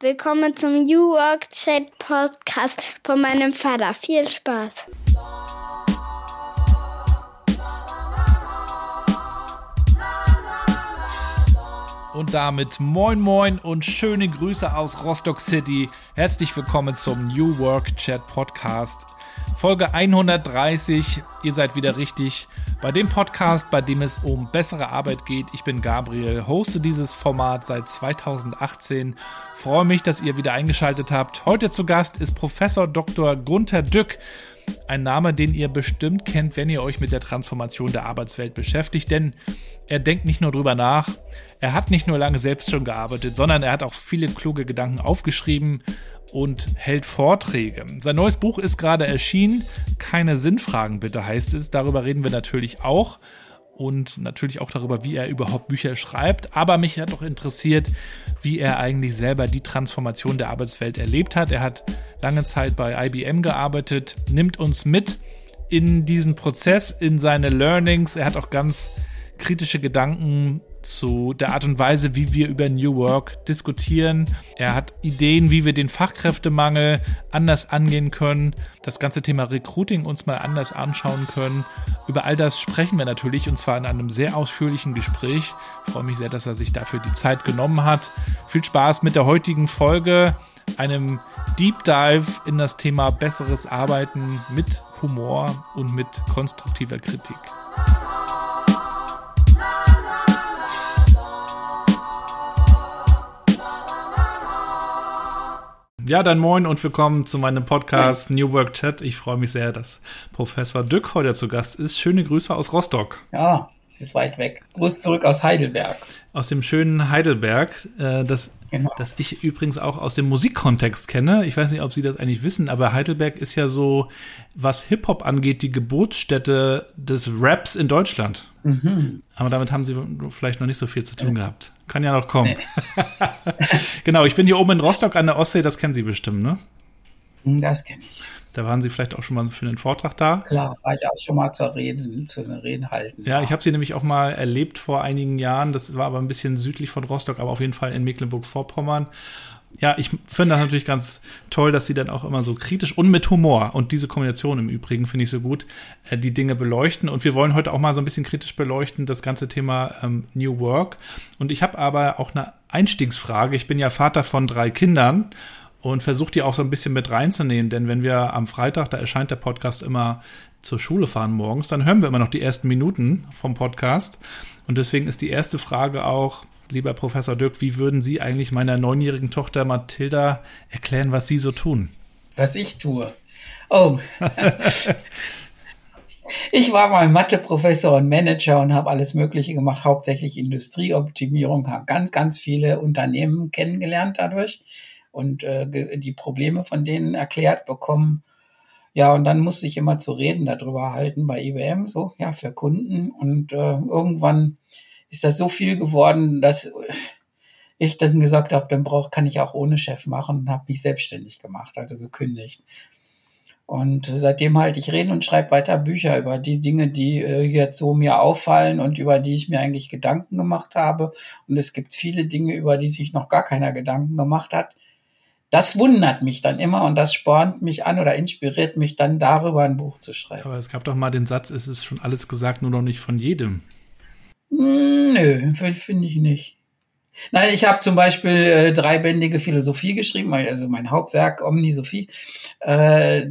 Willkommen zum New Work Chat Podcast von meinem Vater. Viel Spaß. Und damit moin moin und schöne Grüße aus Rostock City. Herzlich willkommen zum New Work Chat Podcast. Folge 130. Ihr seid wieder richtig bei dem Podcast, bei dem es um bessere Arbeit geht. Ich bin Gabriel, hoste dieses Format seit 2018. Freue mich, dass ihr wieder eingeschaltet habt. Heute zu Gast ist Professor Dr. Gunther Dück. Ein Name, den ihr bestimmt kennt, wenn ihr euch mit der Transformation der Arbeitswelt beschäftigt, denn er denkt nicht nur drüber nach, er hat nicht nur lange selbst schon gearbeitet, sondern er hat auch viele kluge Gedanken aufgeschrieben und hält Vorträge. Sein neues Buch ist gerade erschienen. Keine Sinnfragen bitte heißt es. Darüber reden wir natürlich auch und natürlich auch darüber, wie er überhaupt Bücher schreibt. Aber mich hat auch interessiert, wie er eigentlich selber die Transformation der Arbeitswelt erlebt hat. Er hat lange Zeit bei IBM gearbeitet, nimmt uns mit in diesen Prozess, in seine Learnings. Er hat auch ganz kritische Gedanken zu der Art und Weise, wie wir über New Work diskutieren. Er hat Ideen, wie wir den Fachkräftemangel anders angehen können, das ganze Thema Recruiting uns mal anders anschauen können. Über all das sprechen wir natürlich und zwar in einem sehr ausführlichen Gespräch. Ich freue mich sehr, dass er sich dafür die Zeit genommen hat. Viel Spaß mit der heutigen Folge, einem Deep Dive in das Thema besseres Arbeiten mit Humor und mit konstruktiver Kritik. Ja, dann moin und willkommen zu meinem Podcast New Work Chat. Ich freue mich sehr, dass Professor Dück heute zu Gast ist. Schöne Grüße aus Rostock. Ja, es ist weit weg. Gruß zurück aus Heidelberg. Aus dem schönen Heidelberg, äh, das, genau. das ich übrigens auch aus dem Musikkontext kenne. Ich weiß nicht, ob Sie das eigentlich wissen, aber Heidelberg ist ja so, was Hip-Hop angeht, die Geburtsstätte des Raps in Deutschland. Mhm. Aber damit haben Sie vielleicht noch nicht so viel zu tun gehabt. Kann ja noch kommen. Nee. genau, ich bin hier oben in Rostock an der Ostsee, das kennen Sie bestimmt, ne? Das kenne ich. Da waren Sie vielleicht auch schon mal für einen Vortrag da. Klar, war ich auch schon mal zur Rede, zu einer Reden halten. Ja, ich habe Sie nämlich auch mal erlebt vor einigen Jahren. Das war aber ein bisschen südlich von Rostock, aber auf jeden Fall in Mecklenburg-Vorpommern. Ja, ich finde das natürlich ganz toll, dass Sie dann auch immer so kritisch und mit Humor und diese Kombination im Übrigen finde ich so gut, äh, die Dinge beleuchten. Und wir wollen heute auch mal so ein bisschen kritisch beleuchten, das ganze Thema ähm, New Work. Und ich habe aber auch eine Einstiegsfrage. Ich bin ja Vater von drei Kindern und versuche die auch so ein bisschen mit reinzunehmen, denn wenn wir am Freitag, da erscheint der Podcast immer zur Schule fahren morgens, dann hören wir immer noch die ersten Minuten vom Podcast. Und deswegen ist die erste Frage auch, lieber Professor Dirk, wie würden Sie eigentlich meiner neunjährigen Tochter Mathilda erklären, was Sie so tun? Was ich tue. Oh. ich war mal Matheprofessor und Manager und habe alles Mögliche gemacht, hauptsächlich Industrieoptimierung, habe ganz, ganz viele Unternehmen kennengelernt dadurch und äh, die Probleme von denen erklärt bekommen. Ja, und dann musste ich immer zu reden darüber halten bei IBM, so, ja, für Kunden. Und äh, irgendwann ist das so viel geworden, dass ich dann gesagt habe, dann brauch, kann ich auch ohne Chef machen und habe mich selbstständig gemacht, also gekündigt. Und seitdem halte ich reden und schreibe weiter Bücher über die Dinge, die äh, jetzt so mir auffallen und über die ich mir eigentlich Gedanken gemacht habe. Und es gibt viele Dinge, über die sich noch gar keiner Gedanken gemacht hat das wundert mich dann immer und das spornt mich an oder inspiriert mich dann darüber ein Buch zu schreiben. Aber es gab doch mal den Satz, es ist schon alles gesagt, nur noch nicht von jedem. Hm, nö, finde ich nicht. Nein, ich habe zum Beispiel äh, dreibändige Philosophie geschrieben, also mein Hauptwerk Omnisophie. Äh,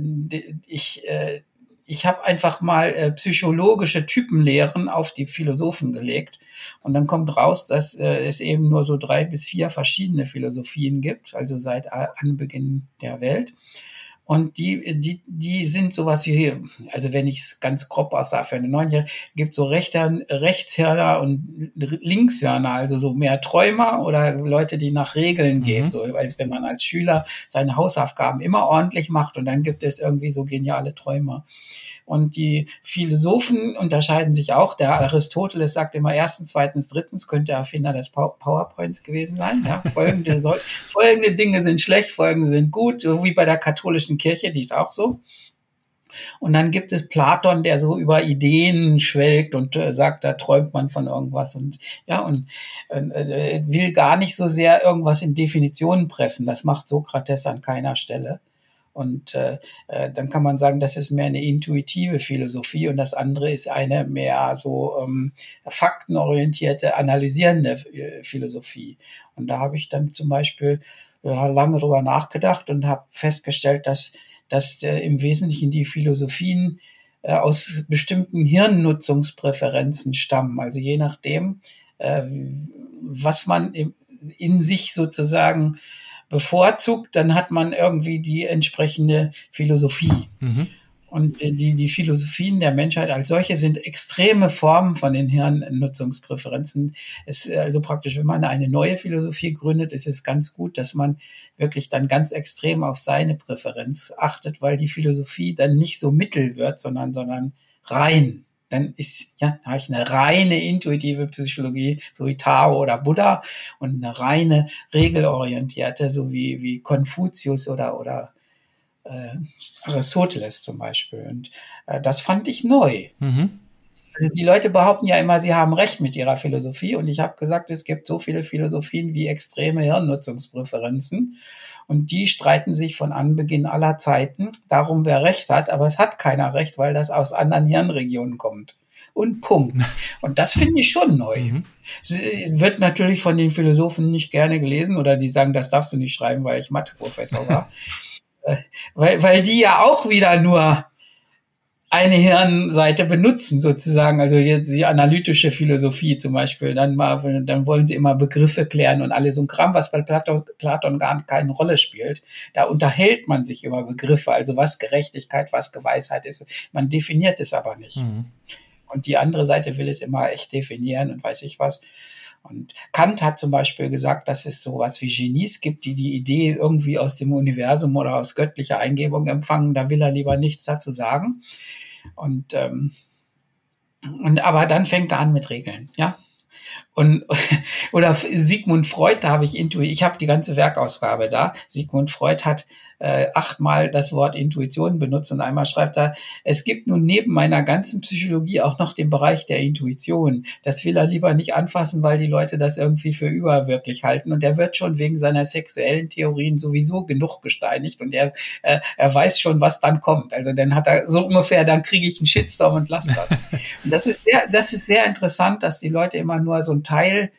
ich äh, ich habe einfach mal äh, psychologische Typenlehren auf die Philosophen gelegt. Und dann kommt raus, dass äh, es eben nur so drei bis vier verschiedene Philosophien gibt, also seit Anbeginn der Welt. Und die, die, die sind sowas wie, also wenn ich es ganz grob aussah für eine Neunjährige, gibt so Rechter, Rechtshirner und Linkshirner, also so mehr Träumer oder Leute, die nach Regeln gehen, mhm. so als wenn man als Schüler seine Hausaufgaben immer ordentlich macht und dann gibt es irgendwie so geniale Träumer. Und die Philosophen unterscheiden sich auch. Der Aristoteles sagt immer erstens, zweitens, drittens, könnte der Erfinder des PowerPoints gewesen sein. Ja, folgende, soll, folgende Dinge sind schlecht, folgende sind gut, so wie bei der katholischen Kirche, die ist auch so. Und dann gibt es Platon, der so über Ideen schwelgt und äh, sagt, da träumt man von irgendwas und ja und äh, will gar nicht so sehr irgendwas in Definitionen pressen. Das macht Sokrates an keiner Stelle. Und äh, äh, dann kann man sagen, das ist mehr eine intuitive Philosophie und das andere ist eine mehr so ähm, faktenorientierte, analysierende äh, Philosophie. Und da habe ich dann zum Beispiel äh, lange drüber nachgedacht und habe festgestellt, dass, dass äh, im Wesentlichen die Philosophien äh, aus bestimmten Hirnnutzungspräferenzen stammen. Also je nachdem, äh, was man in, in sich sozusagen bevorzugt, dann hat man irgendwie die entsprechende Philosophie. Mhm. Und die, die Philosophien der Menschheit als solche sind extreme Formen von den Hirnnutzungspräferenzen. Es, also praktisch, wenn man eine neue Philosophie gründet, ist es ganz gut, dass man wirklich dann ganz extrem auf seine Präferenz achtet, weil die Philosophie dann nicht so mittel wird, sondern, sondern rein dann ist, ja, da habe ich eine reine intuitive Psychologie, so wie Tao oder Buddha, und eine reine regelorientierte, so wie, wie Konfuzius oder, oder äh, Aristoteles zum Beispiel. Und äh, das fand ich neu. Mhm. Also die Leute behaupten ja immer, sie haben recht mit ihrer Philosophie. Und ich habe gesagt, es gibt so viele Philosophien wie extreme Hirnnutzungspräferenzen. Und die streiten sich von Anbeginn aller Zeiten darum, wer recht hat. Aber es hat keiner recht, weil das aus anderen Hirnregionen kommt. Und Punkt. Und das finde ich schon neu. Mhm. Wird natürlich von den Philosophen nicht gerne gelesen oder die sagen, das darfst du nicht schreiben, weil ich Matheprofessor war. Äh, weil, weil die ja auch wieder nur eine Hirnseite benutzen sozusagen, also jetzt die analytische Philosophie zum Beispiel, dann mal, dann wollen sie immer Begriffe klären und alles so ein Kram, was bei Platon, Platon gar keine Rolle spielt. Da unterhält man sich über Begriffe, also was Gerechtigkeit, was Geweisheit ist. Man definiert es aber nicht. Mhm. Und die andere Seite will es immer echt definieren und weiß ich was. Und Kant hat zum Beispiel gesagt, dass es sowas wie Genies gibt, die die Idee irgendwie aus dem Universum oder aus göttlicher Eingebung empfangen. Da will er lieber nichts dazu sagen. Und, ähm, und aber dann fängt er an mit Regeln, ja. Und oder Sigmund Freud, da habe ich Intuit, ich habe die ganze Werkausgabe da. Sigmund Freud hat äh, achtmal das Wort Intuition benutzt und einmal schreibt er, es gibt nun neben meiner ganzen Psychologie auch noch den Bereich der Intuition. Das will er lieber nicht anfassen, weil die Leute das irgendwie für überwirklich halten und er wird schon wegen seiner sexuellen Theorien sowieso genug gesteinigt und er, äh, er weiß schon, was dann kommt. Also dann hat er so ungefähr, dann kriege ich einen Shitstorm und lass das. und das ist sehr, das ist sehr interessant, dass die Leute immer nur so ein Teil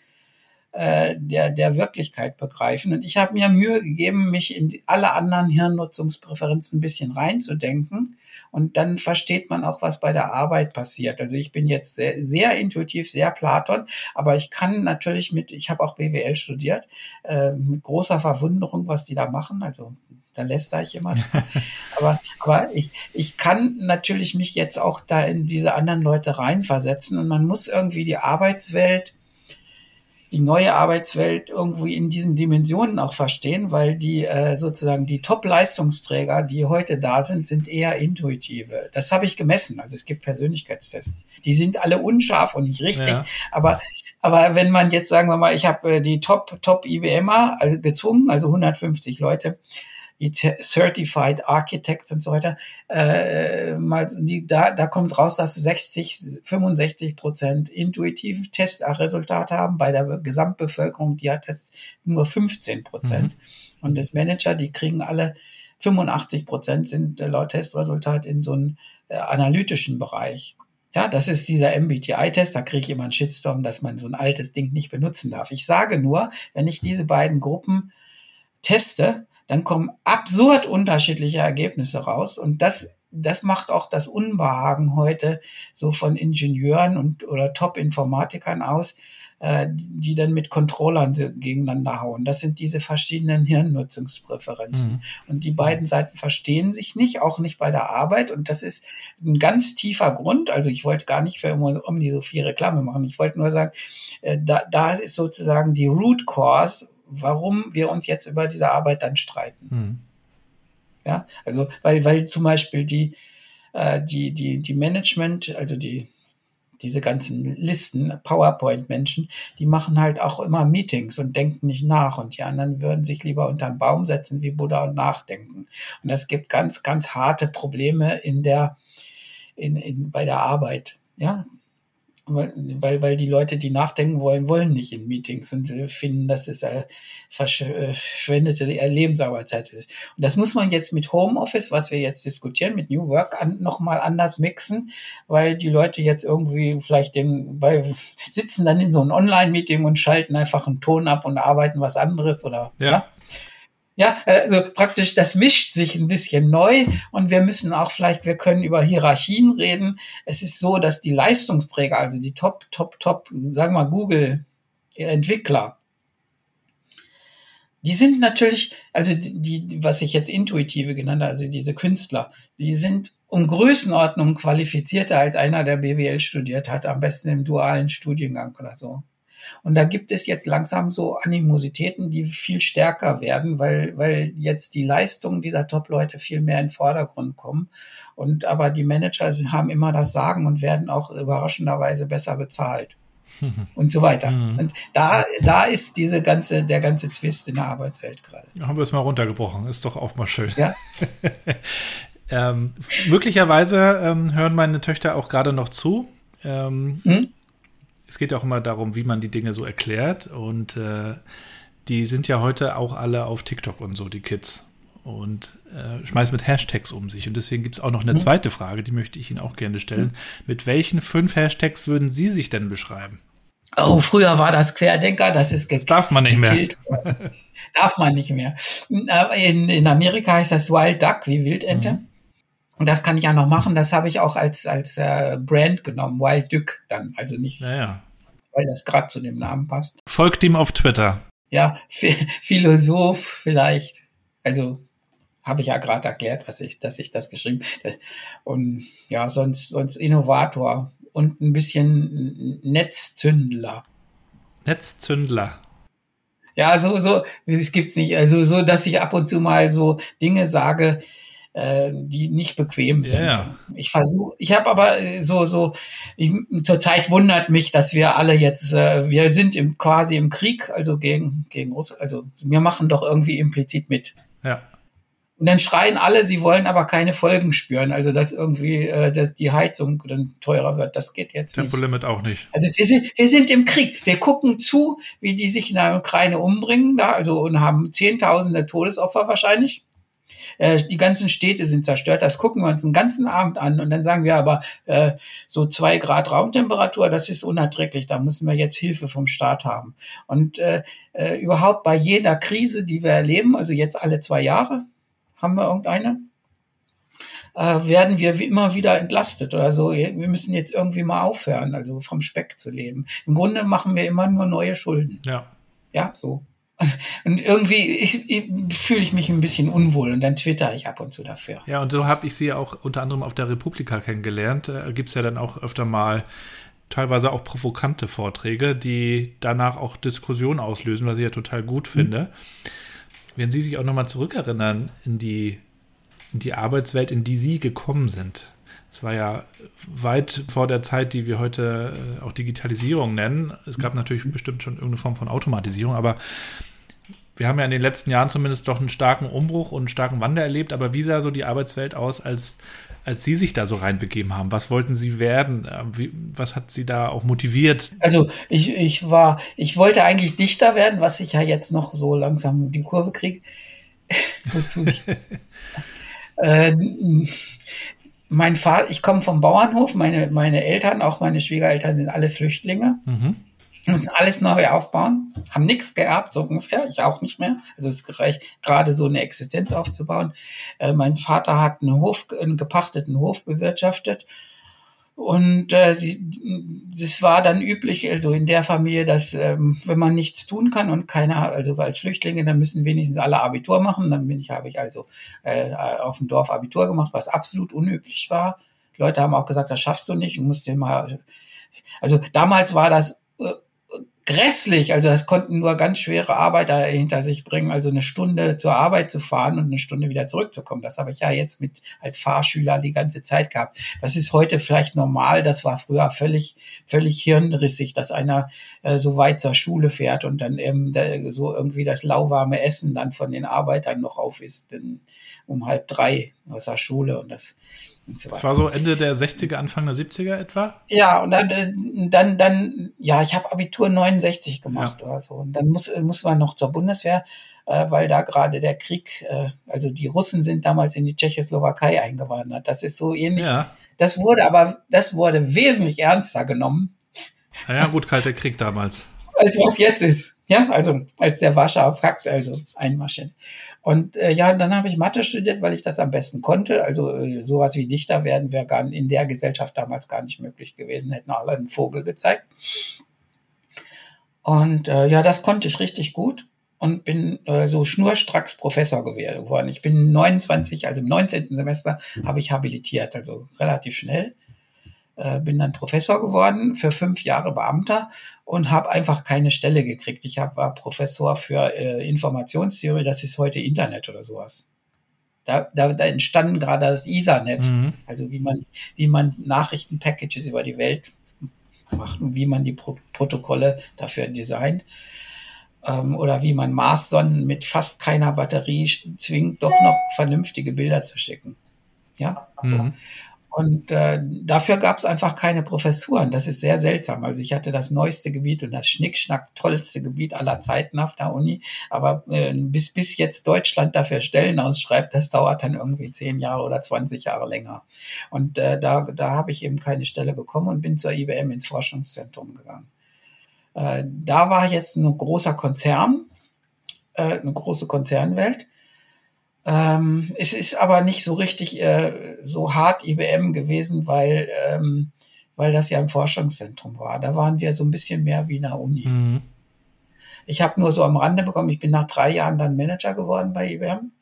äh, der, der Wirklichkeit begreifen. Und ich habe mir Mühe gegeben, mich in alle anderen Hirnnutzungspräferenzen ein bisschen reinzudenken. Und dann versteht man auch, was bei der Arbeit passiert. Also ich bin jetzt sehr, sehr intuitiv, sehr Platon, aber ich kann natürlich mit, ich habe auch BWL studiert, äh, mit großer Verwunderung, was die da machen. Also da lässt ich immer. aber aber ich, ich kann natürlich mich jetzt auch da in diese anderen Leute reinversetzen und man muss irgendwie die Arbeitswelt die neue Arbeitswelt irgendwie in diesen Dimensionen auch verstehen, weil die äh, sozusagen die Top-Leistungsträger, die heute da sind, sind eher intuitive. Das habe ich gemessen. Also es gibt Persönlichkeitstests. Die sind alle unscharf und nicht richtig, ja. aber aber wenn man jetzt sagen wir mal, ich habe äh, die Top Top IBMer also gezwungen, also 150 Leute, Certified Architects und so weiter, äh, mal, die, da, da kommt raus, dass 60, 65 Prozent intuitive Testresultate haben. Bei der Gesamtbevölkerung, die hat das nur 15 Prozent. Mhm. Und das Manager, die kriegen alle 85 Prozent sind äh, laut Testresultat in so einem äh, analytischen Bereich. Ja, das ist dieser MBTI-Test, da kriege ich immer einen Shitstorm, dass man so ein altes Ding nicht benutzen darf. Ich sage nur, wenn ich diese beiden Gruppen teste, dann kommen absurd unterschiedliche Ergebnisse raus. Und das, das macht auch das Unbehagen heute so von Ingenieuren und oder Top-Informatikern aus, äh, die dann mit Controllern gegeneinander hauen. Das sind diese verschiedenen Hirnnutzungspräferenzen. Mhm. Und die beiden Seiten verstehen sich nicht, auch nicht bei der Arbeit. Und das ist ein ganz tiefer Grund. Also ich wollte gar nicht für Omni so viel Reklame machen. Ich wollte nur sagen, äh, da, da ist sozusagen die Root Cause, warum wir uns jetzt über diese Arbeit dann streiten. Mhm. Ja, also weil, weil zum Beispiel die, äh, die, die, die Management, also die diese ganzen Listen, PowerPoint-Menschen, die machen halt auch immer Meetings und denken nicht nach. Und die anderen würden sich lieber unter einen Baum setzen wie Buddha und nachdenken. Und das gibt ganz, ganz harte Probleme in der, in, in, bei der Arbeit. Ja, weil, weil die Leute, die nachdenken wollen, wollen nicht in Meetings und finden, dass es eine verschwendete Lebensarbeitszeit ist. Und das muss man jetzt mit Homeoffice, was wir jetzt diskutieren, mit New Work an, nochmal anders mixen, weil die Leute jetzt irgendwie vielleicht den, bei, sitzen dann in so einem Online-Meeting und schalten einfach einen Ton ab und arbeiten was anderes oder, ja. ja? Ja, also praktisch, das mischt sich ein bisschen neu und wir müssen auch vielleicht, wir können über Hierarchien reden. Es ist so, dass die Leistungsträger, also die Top, Top, Top, sagen wir mal Google Entwickler, die sind natürlich, also die, die, was ich jetzt intuitive genannt habe, also diese Künstler, die sind um Größenordnung qualifizierter als einer, der BWL studiert hat, am besten im dualen Studiengang oder so. Und da gibt es jetzt langsam so Animositäten, die viel stärker werden, weil, weil jetzt die Leistungen dieser Top-Leute viel mehr in den Vordergrund kommen. Und aber die Manager haben immer das Sagen und werden auch überraschenderweise besser bezahlt. und so weiter. Mhm. Und da, da ist diese ganze, der ganze Zwist in der Arbeitswelt gerade. Haben wir es mal runtergebrochen. Ist doch auch mal schön. Ja. ähm, möglicherweise ähm, hören meine Töchter auch gerade noch zu. Ähm, hm? Es geht auch immer darum, wie man die Dinge so erklärt. Und äh, die sind ja heute auch alle auf TikTok und so, die Kids. Und äh, schmeißen mit Hashtags um sich. Und deswegen gibt es auch noch eine mhm. zweite Frage, die möchte ich Ihnen auch gerne stellen. Mhm. Mit welchen fünf Hashtags würden Sie sich denn beschreiben? Oh, früher war das Querdenker, das ist das darf man nicht mehr. darf man nicht mehr. In, in Amerika heißt das Wild Duck, wie Wildente. Mhm. Und das kann ich ja noch machen. Das habe ich auch als, als äh, Brand genommen. Wild Duck dann. Also nicht, naja. weil das gerade zu dem Namen passt. Folgt ihm auf Twitter. Ja, Philosoph vielleicht. Also habe ich ja gerade erklärt, was ich, dass ich das geschrieben. Und ja, sonst, sonst Innovator und ein bisschen Netzzündler. Netzzündler. Ja, so, so, es gibt's nicht. Also so, dass ich ab und zu mal so Dinge sage, äh, die nicht bequem sind. Ja. Ich versuche, ich habe aber äh, so so ich, zurzeit wundert mich, dass wir alle jetzt äh, wir sind im quasi im Krieg, also gegen gegen Russland, also wir machen doch irgendwie implizit mit. Ja. Und dann schreien alle, sie wollen aber keine Folgen spüren. Also dass irgendwie äh, dass die Heizung dann teurer wird, das geht jetzt Tempolimit nicht. auch nicht. Also wir sind, wir sind im Krieg. Wir gucken zu, wie die sich in der Ukraine umbringen, da, also und haben Zehntausende Todesopfer wahrscheinlich. Äh, die ganzen Städte sind zerstört. Das gucken wir uns den ganzen Abend an und dann sagen wir aber, äh, so zwei Grad Raumtemperatur, das ist unerträglich. Da müssen wir jetzt Hilfe vom Staat haben. Und äh, äh, überhaupt bei jeder Krise, die wir erleben, also jetzt alle zwei Jahre, haben wir irgendeine, äh, werden wir wie immer wieder entlastet oder so. Wir müssen jetzt irgendwie mal aufhören, also vom Speck zu leben. Im Grunde machen wir immer nur neue Schulden. Ja. Ja, so. Und irgendwie fühle ich mich ein bisschen unwohl und dann twitter ich ab und zu dafür. Ja, und so habe ich sie auch unter anderem auf der Republika kennengelernt. Da gibt es ja dann auch öfter mal teilweise auch provokante Vorträge, die danach auch Diskussionen auslösen, was ich ja total gut finde. Mhm. Wenn Sie sich auch nochmal zurückerinnern in die, in die Arbeitswelt, in die Sie gekommen sind. Es war ja weit vor der Zeit, die wir heute äh, auch Digitalisierung nennen. Es gab natürlich bestimmt schon irgendeine Form von Automatisierung, aber wir haben ja in den letzten Jahren zumindest doch einen starken Umbruch und einen starken Wandel erlebt. Aber wie sah so die Arbeitswelt aus, als, als Sie sich da so reinbegeben haben? Was wollten Sie werden? Äh, wie, was hat Sie da auch motiviert? Also ich, ich war, ich wollte eigentlich Dichter werden, was ich ja jetzt noch so langsam die Kurve kriege. Wozu ich, äh, mein Vater, ich komme vom Bauernhof, meine, meine Eltern, auch meine Schwiegereltern sind alle Flüchtlinge. Mhm. Müssen alles neu aufbauen, haben nichts geerbt, so ungefähr, ich auch nicht mehr. Also es reicht gerade so eine Existenz aufzubauen. Äh, mein Vater hat einen Hof, einen gepachteten Hof bewirtschaftet und äh, sie, das war dann üblich, also in der Familie, dass ähm, wenn man nichts tun kann und keiner, also als Flüchtlinge, dann müssen wenigstens alle Abitur machen. Dann bin ich, habe ich also äh, auf dem Dorf Abitur gemacht, was absolut unüblich war. Leute haben auch gesagt, das schaffst du nicht, musst dir mal. Also damals war das grässlich. Also das konnten nur ganz schwere Arbeiter hinter sich bringen. Also eine Stunde zur Arbeit zu fahren und eine Stunde wieder zurückzukommen. Das habe ich ja jetzt mit als Fahrschüler die ganze Zeit gehabt. Das ist heute vielleicht normal. Das war früher völlig, völlig hirnrissig, dass einer äh, so weit zur Schule fährt und dann eben da, so irgendwie das lauwarme Essen dann von den Arbeitern noch auf ist, denn um halb drei aus der Schule und das und so weiter. Das war so Ende der 60er, Anfang der 70er etwa? Ja, und dann, äh, dann, dann ja, ich habe Abitur 69 gemacht ja. oder so. Und dann muss, muss man noch zur Bundeswehr, äh, weil da gerade der Krieg, äh, also die Russen sind damals in die Tschechoslowakei eingewandert. Das ist so ähnlich. Ja. Das wurde aber, das wurde wesentlich ernster genommen. Naja, gut, kalter Krieg damals. als was jetzt ist. Ja, also als der Warschauer Pakt also einmarschiert. Und äh, ja, dann habe ich Mathe studiert, weil ich das am besten konnte. Also äh, sowas wie Dichter werden wäre gar in der Gesellschaft damals gar nicht möglich gewesen, hätten alle einen Vogel gezeigt. Und äh, ja, das konnte ich richtig gut und bin äh, so schnurstracks Professor geworden. Ich bin 29, also im 19. Semester habe ich habilitiert, also relativ schnell. Äh, bin dann Professor geworden, für fünf Jahre Beamter und habe einfach keine Stelle gekriegt. Ich hab, war Professor für äh, Informationstheorie, das ist heute Internet oder sowas. Da, da, da entstanden gerade das Ethernet, mhm. also wie man, wie man Nachrichtenpackages über die Welt macht und wie man die Pro Protokolle dafür designt. Ähm, oder wie man Marssonnen mit fast keiner Batterie zwingt, doch noch vernünftige Bilder zu schicken. Ja, so. Mhm. Und äh, dafür gab es einfach keine Professuren. Das ist sehr seltsam. Also ich hatte das neueste Gebiet und das Schnickschnack tollste Gebiet aller Zeiten auf der Uni. Aber äh, bis, bis jetzt Deutschland dafür Stellen ausschreibt, das dauert dann irgendwie zehn Jahre oder 20 Jahre länger. Und äh, da, da habe ich eben keine Stelle bekommen und bin zur IBM ins Forschungszentrum gegangen. Äh, da war jetzt ein großer Konzern, äh, eine große Konzernwelt. Ähm, es ist aber nicht so richtig äh, so hart IBM gewesen, weil, ähm, weil das ja im Forschungszentrum war. Da waren wir so ein bisschen mehr wie in der Uni. Mhm. Ich habe nur so am Rande bekommen, ich bin nach drei Jahren dann Manager geworden bei IBM,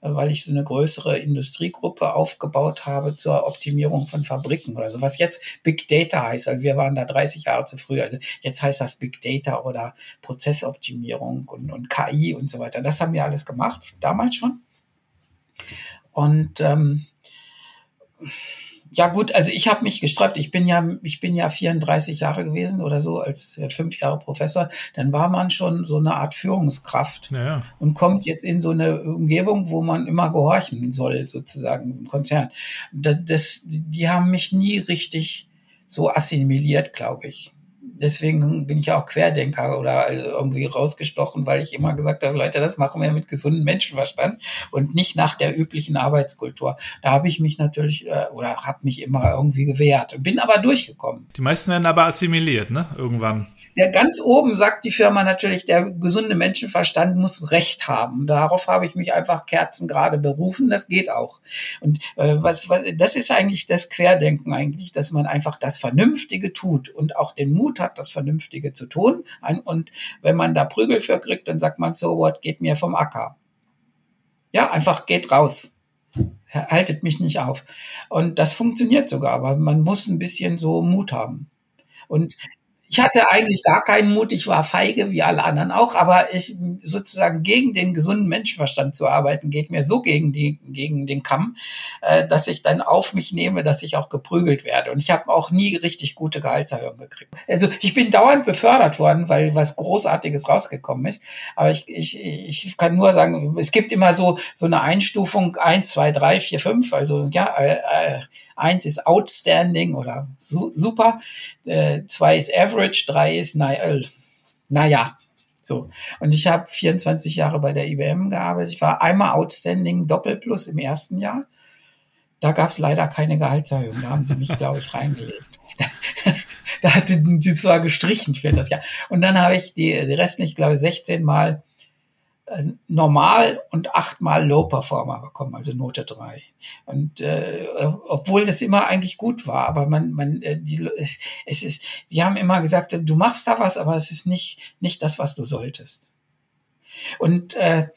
weil ich so eine größere Industriegruppe aufgebaut habe zur Optimierung von Fabriken oder so, was jetzt Big Data heißt. Also wir waren da 30 Jahre zu früh. Also jetzt heißt das Big Data oder Prozessoptimierung und, und KI und so weiter. Das haben wir alles gemacht, damals schon. Und ähm, ja gut, also ich habe mich gesträubt. Ich bin ja, ich bin ja 34 Jahre gewesen oder so als äh, fünf Jahre Professor. Dann war man schon so eine Art Führungskraft ja. und kommt jetzt in so eine Umgebung, wo man immer gehorchen soll, sozusagen im Konzern. Das, das, die haben mich nie richtig so assimiliert, glaube ich deswegen bin ich ja auch Querdenker oder also irgendwie rausgestochen, weil ich immer gesagt habe, Leute, das machen wir mit gesundem Menschenverstand und nicht nach der üblichen Arbeitskultur. Da habe ich mich natürlich äh, oder habe mich immer irgendwie gewehrt, bin aber durchgekommen. Die meisten werden aber assimiliert, ne? Irgendwann. Der ganz oben sagt die Firma natürlich, der gesunde Menschenverstand muss Recht haben. Darauf habe ich mich einfach kerzengerade berufen. Das geht auch. Und äh, was, was, das ist eigentlich das Querdenken eigentlich, dass man einfach das Vernünftige tut und auch den Mut hat, das Vernünftige zu tun. Und wenn man da Prügel für kriegt, dann sagt man so, what geht mir vom Acker. Ja, einfach geht raus haltet mich nicht auf. Und das funktioniert sogar, aber man muss ein bisschen so Mut haben. Und ich hatte eigentlich gar keinen Mut, ich war feige wie alle anderen auch, aber ich sozusagen gegen den gesunden Menschenverstand zu arbeiten, geht mir so gegen die gegen den Kamm, äh, dass ich dann auf mich nehme, dass ich auch geprügelt werde. Und ich habe auch nie richtig gute Gehaltserhöhungen gekriegt. Also ich bin dauernd befördert worden, weil was Großartiges rausgekommen ist. Aber ich, ich, ich kann nur sagen, es gibt immer so so eine Einstufung eins, zwei, drei, vier, fünf. Also ja, äh, äh, eins ist outstanding oder su super, äh, zwei ist average Average, drei ist naja. naja. So. Und ich habe 24 Jahre bei der IBM gearbeitet. Ich war einmal Outstanding Doppelplus im ersten Jahr. Da gab es leider keine Gehaltserhöhung. Da haben sie mich, glaube ich, reingelegt. da hatte die zwar gestrichen für das Jahr. Und dann habe ich die, die restlichen, glaube ich, 16 Mal äh, normal und achtmal Low Performer bekommen, also Note drei. Und äh, obwohl das immer eigentlich gut war, aber man, man, äh, die, es ist, die haben immer gesagt, du machst da was, aber es ist nicht nicht das, was du solltest. Und äh,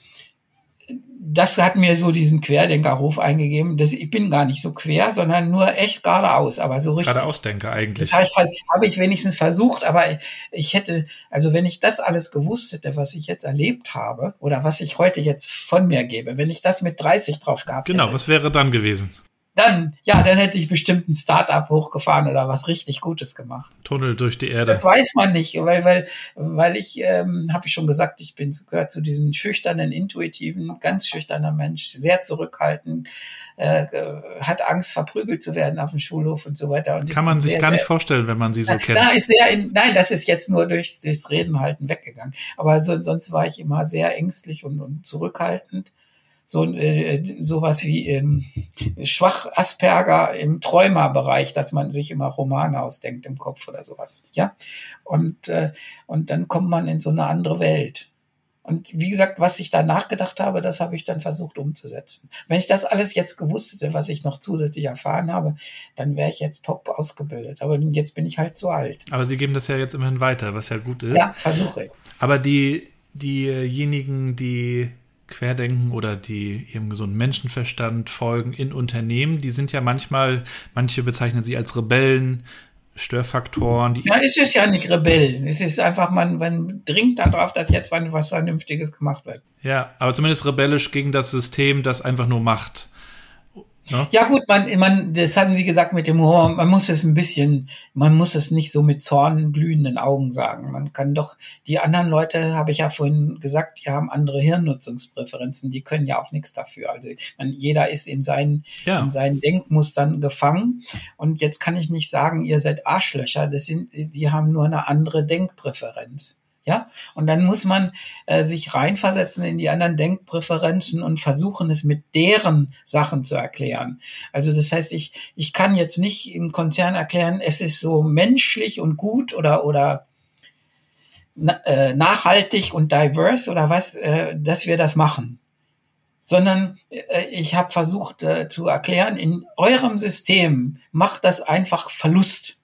das hat mir so diesen Querdenkerruf eingegeben. Das, ich bin gar nicht so quer, sondern nur echt geradeaus, aber so richtig. Geradeausdenker eigentlich. Das heißt, habe ich wenigstens versucht, aber ich hätte, also wenn ich das alles gewusst hätte, was ich jetzt erlebt habe oder was ich heute jetzt von mir gebe, wenn ich das mit 30 drauf gehabt genau, hätte. Genau, was wäre dann gewesen? Dann, ja, dann hätte ich bestimmt ein Start-up hochgefahren oder was richtig Gutes gemacht. Tunnel durch die Erde. Das weiß man nicht, weil, weil, weil ich, ähm, habe ich schon gesagt, ich bin gehört zu diesen schüchternen, intuitiven, ganz schüchterner Mensch, sehr zurückhaltend, äh, hat Angst, verprügelt zu werden auf dem Schulhof und so weiter. Und Kann man sich sehr, gar nicht sehr, vorstellen, wenn man sie so na, kennt. Na, ist sehr, in, nein, das ist jetzt nur durch das Reden halten weggegangen. Aber so, sonst war ich immer sehr ängstlich und, und zurückhaltend so äh, sowas wie ähm, schwach Asperger im Träumerbereich, dass man sich immer Romane ausdenkt im Kopf oder sowas. Ja, und äh, und dann kommt man in so eine andere Welt. Und wie gesagt, was ich da nachgedacht habe, das habe ich dann versucht umzusetzen. Wenn ich das alles jetzt gewusst hätte, was ich noch zusätzlich erfahren habe, dann wäre ich jetzt top ausgebildet. Aber jetzt bin ich halt zu alt. Aber Sie geben das ja jetzt immerhin weiter, was ja gut ist. Ja, versuche ich. Aber die, diejenigen, die Querdenken oder die ihrem gesunden Menschenverstand folgen in Unternehmen, die sind ja manchmal, manche bezeichnen sie als Rebellen, Störfaktoren. Die ja, es ist ja nicht Rebellen. Es ist einfach, man, man dringt darauf, dass jetzt was Vernünftiges gemacht wird. Ja, aber zumindest rebellisch gegen das System, das einfach nur macht. Ne? Ja gut, man, man, das hatten Sie gesagt mit dem Humor, man muss es ein bisschen, man muss es nicht so mit zornglühenden Augen sagen. Man kann doch, die anderen Leute, habe ich ja vorhin gesagt, die haben andere Hirnnutzungspräferenzen, die können ja auch nichts dafür. Also man, jeder ist in seinen, ja. in seinen Denkmustern gefangen. Und jetzt kann ich nicht sagen, ihr seid Arschlöcher, das sind, die haben nur eine andere Denkpräferenz. Ja, und dann muss man äh, sich reinversetzen in die anderen Denkpräferenzen und versuchen, es mit deren Sachen zu erklären. Also das heißt, ich, ich kann jetzt nicht im Konzern erklären, es ist so menschlich und gut oder, oder na, äh, nachhaltig und diverse oder was, äh, dass wir das machen. Sondern äh, ich habe versucht äh, zu erklären, in eurem System macht das einfach Verlust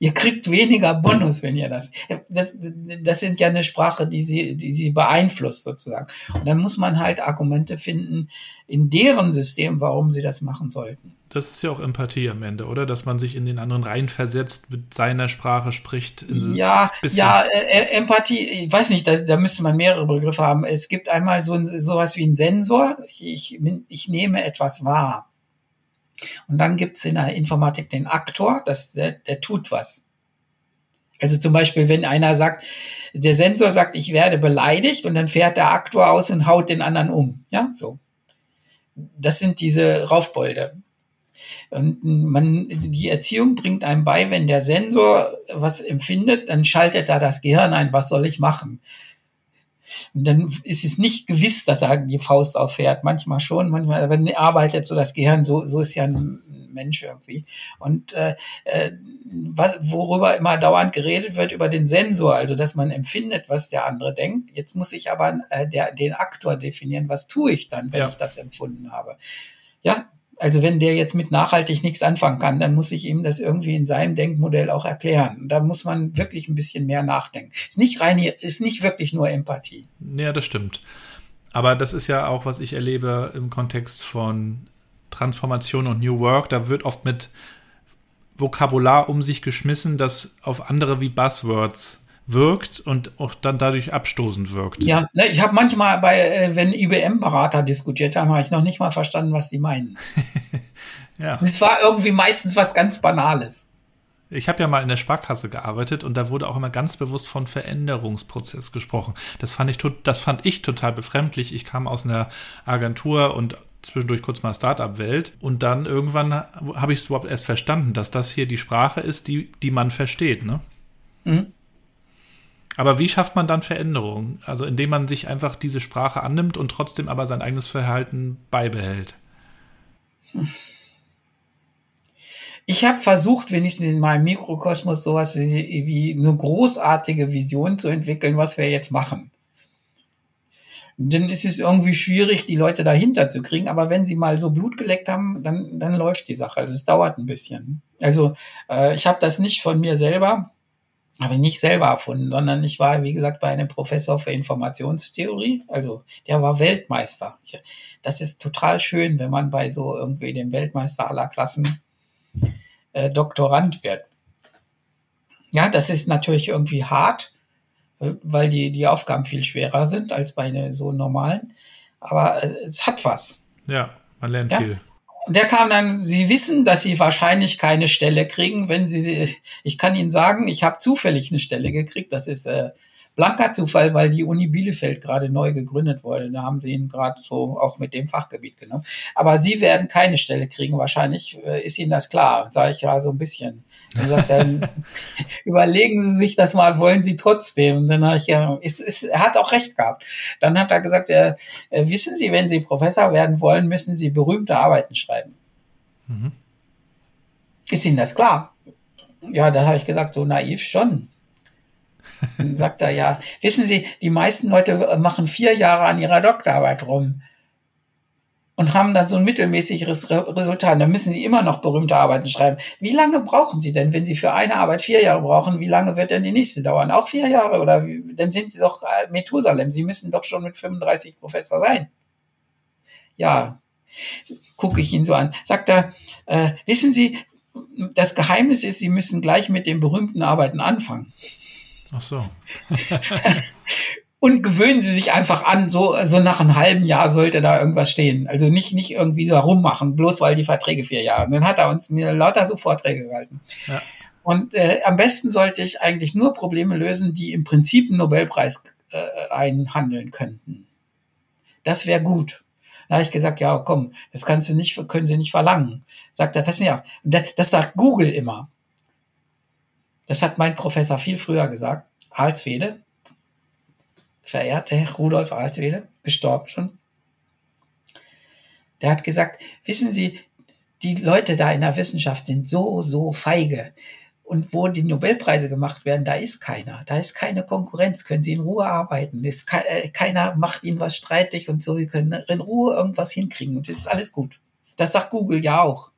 ihr kriegt weniger Bonus, wenn ihr das. Das, das sind ja eine Sprache, die sie, die sie beeinflusst sozusagen. Und dann muss man halt Argumente finden in deren System, warum sie das machen sollten. Das ist ja auch Empathie am Ende, oder? Dass man sich in den anderen reinversetzt, mit seiner Sprache spricht. ja, ja, äh, Empathie, ich weiß nicht, da, da müsste man mehrere Begriffe haben. Es gibt einmal so sowas wie ein Sensor. Ich, ich, ich nehme etwas wahr. Und dann gibt's in der Informatik den Aktor, das, der, der tut was. Also zum Beispiel, wenn einer sagt, der Sensor sagt, ich werde beleidigt und dann fährt der Aktor aus und haut den anderen um. Ja, so. Das sind diese Raufbolde. Und man, die Erziehung bringt einem bei, wenn der Sensor was empfindet, dann schaltet da das Gehirn ein, was soll ich machen? Und dann ist es nicht gewiss, dass er die Faust auffährt. Manchmal schon, manchmal aber arbeitet so das Gehirn, so, so ist ja ein Mensch irgendwie. Und äh, äh, was, worüber immer dauernd geredet wird, über den Sensor, also dass man empfindet, was der andere denkt. Jetzt muss ich aber äh, der, den Aktor definieren, was tue ich dann, wenn ja. ich das empfunden habe. Ja, also wenn der jetzt mit nachhaltig nichts anfangen kann, dann muss ich ihm das irgendwie in seinem Denkmodell auch erklären. Da muss man wirklich ein bisschen mehr nachdenken. Ist nicht rein, ist nicht wirklich nur Empathie. Ja, das stimmt. Aber das ist ja auch, was ich erlebe im Kontext von Transformation und New Work. Da wird oft mit Vokabular um sich geschmissen, das auf andere wie Buzzwords wirkt und auch dann dadurch abstoßend wirkt. Ja, ne, ich habe manchmal bei, äh, wenn IBM-Berater diskutiert haben, habe ich noch nicht mal verstanden, was die meinen. ja. Es war irgendwie meistens was ganz Banales. Ich habe ja mal in der Sparkasse gearbeitet und da wurde auch immer ganz bewusst von Veränderungsprozess gesprochen. Das fand ich, das fand ich total befremdlich. Ich kam aus einer Agentur und zwischendurch kurz mal Startup-Welt und dann irgendwann habe ich es überhaupt erst verstanden, dass das hier die Sprache ist, die, die man versteht, ne? Mhm. Aber wie schafft man dann Veränderungen? Also indem man sich einfach diese Sprache annimmt und trotzdem aber sein eigenes Verhalten beibehält. Ich habe versucht, wenigstens in meinem Mikrokosmos sowas wie eine großartige Vision zu entwickeln, was wir jetzt machen. Dann ist es irgendwie schwierig, die Leute dahinter zu kriegen. Aber wenn sie mal so Blut geleckt haben, dann, dann läuft die Sache. Also es dauert ein bisschen. Also äh, ich habe das nicht von mir selber habe ich nicht selber erfunden, sondern ich war, wie gesagt, bei einem Professor für Informationstheorie. Also der war Weltmeister. Das ist total schön, wenn man bei so irgendwie dem Weltmeister aller Klassen äh, Doktorand wird. Ja, das ist natürlich irgendwie hart, äh, weil die, die Aufgaben viel schwerer sind als bei so normalen. Aber äh, es hat was. Ja, man lernt ja? viel. Und der kam dann, Sie wissen, dass Sie wahrscheinlich keine Stelle kriegen, wenn Sie, ich kann Ihnen sagen, ich habe zufällig eine Stelle gekriegt. Das ist äh, blanker Zufall, weil die Uni Bielefeld gerade neu gegründet wurde. Da haben sie ihn gerade so auch mit dem Fachgebiet genommen. Aber sie werden keine Stelle kriegen, wahrscheinlich. Äh, ist Ihnen das klar? Sage ich ja so ein bisschen. Dann sagt dann überlegen Sie sich das mal, wollen Sie trotzdem? Und dann habe ich ja, es, es, er hat auch recht gehabt. Dann hat er gesagt, äh, äh, wissen Sie, wenn Sie Professor werden wollen, müssen Sie berühmte Arbeiten schreiben. Mhm. Ist Ihnen das klar? Ja, da habe ich gesagt, so naiv schon. Dann sagt er, ja, wissen Sie, die meisten Leute machen vier Jahre an ihrer Doktorarbeit rum und haben dann so ein mittelmäßiges Resultat. Dann müssen Sie immer noch berühmte Arbeiten schreiben. Wie lange brauchen Sie denn, wenn Sie für eine Arbeit vier Jahre brauchen? Wie lange wird denn die nächste dauern? Auch vier Jahre? Oder wie, dann sind Sie doch äh, Methusalem. Sie müssen doch schon mit 35 Professor sein. Ja, gucke ich ihn so an. Sagt er, äh, wissen Sie, das Geheimnis ist, Sie müssen gleich mit den berühmten Arbeiten anfangen. Ach so. und gewöhnen Sie sich einfach an, so, so nach einem halben Jahr sollte da irgendwas stehen. Also nicht, nicht irgendwie da rummachen, bloß weil die Verträge vier Jahre. Und dann hat er uns mir lauter so Vorträge gehalten. Ja. Und äh, am besten sollte ich eigentlich nur Probleme lösen, die im Prinzip einen Nobelpreis äh, einhandeln könnten. Das wäre gut. Da habe ich gesagt, ja, komm, das kannst du nicht, können Sie nicht verlangen. Sagt er, das nicht. Das, das sagt Google immer. Das hat mein Professor viel früher gesagt. Alswede, verehrte Rudolf Alswede, gestorben schon. Der hat gesagt, wissen Sie, die Leute da in der Wissenschaft sind so, so feige. Und wo die Nobelpreise gemacht werden, da ist keiner. Da ist keine Konkurrenz. Können Sie in Ruhe arbeiten. Ist äh, keiner macht Ihnen was streitig und so. Sie können in Ruhe irgendwas hinkriegen und das ist alles gut. Das sagt Google ja auch.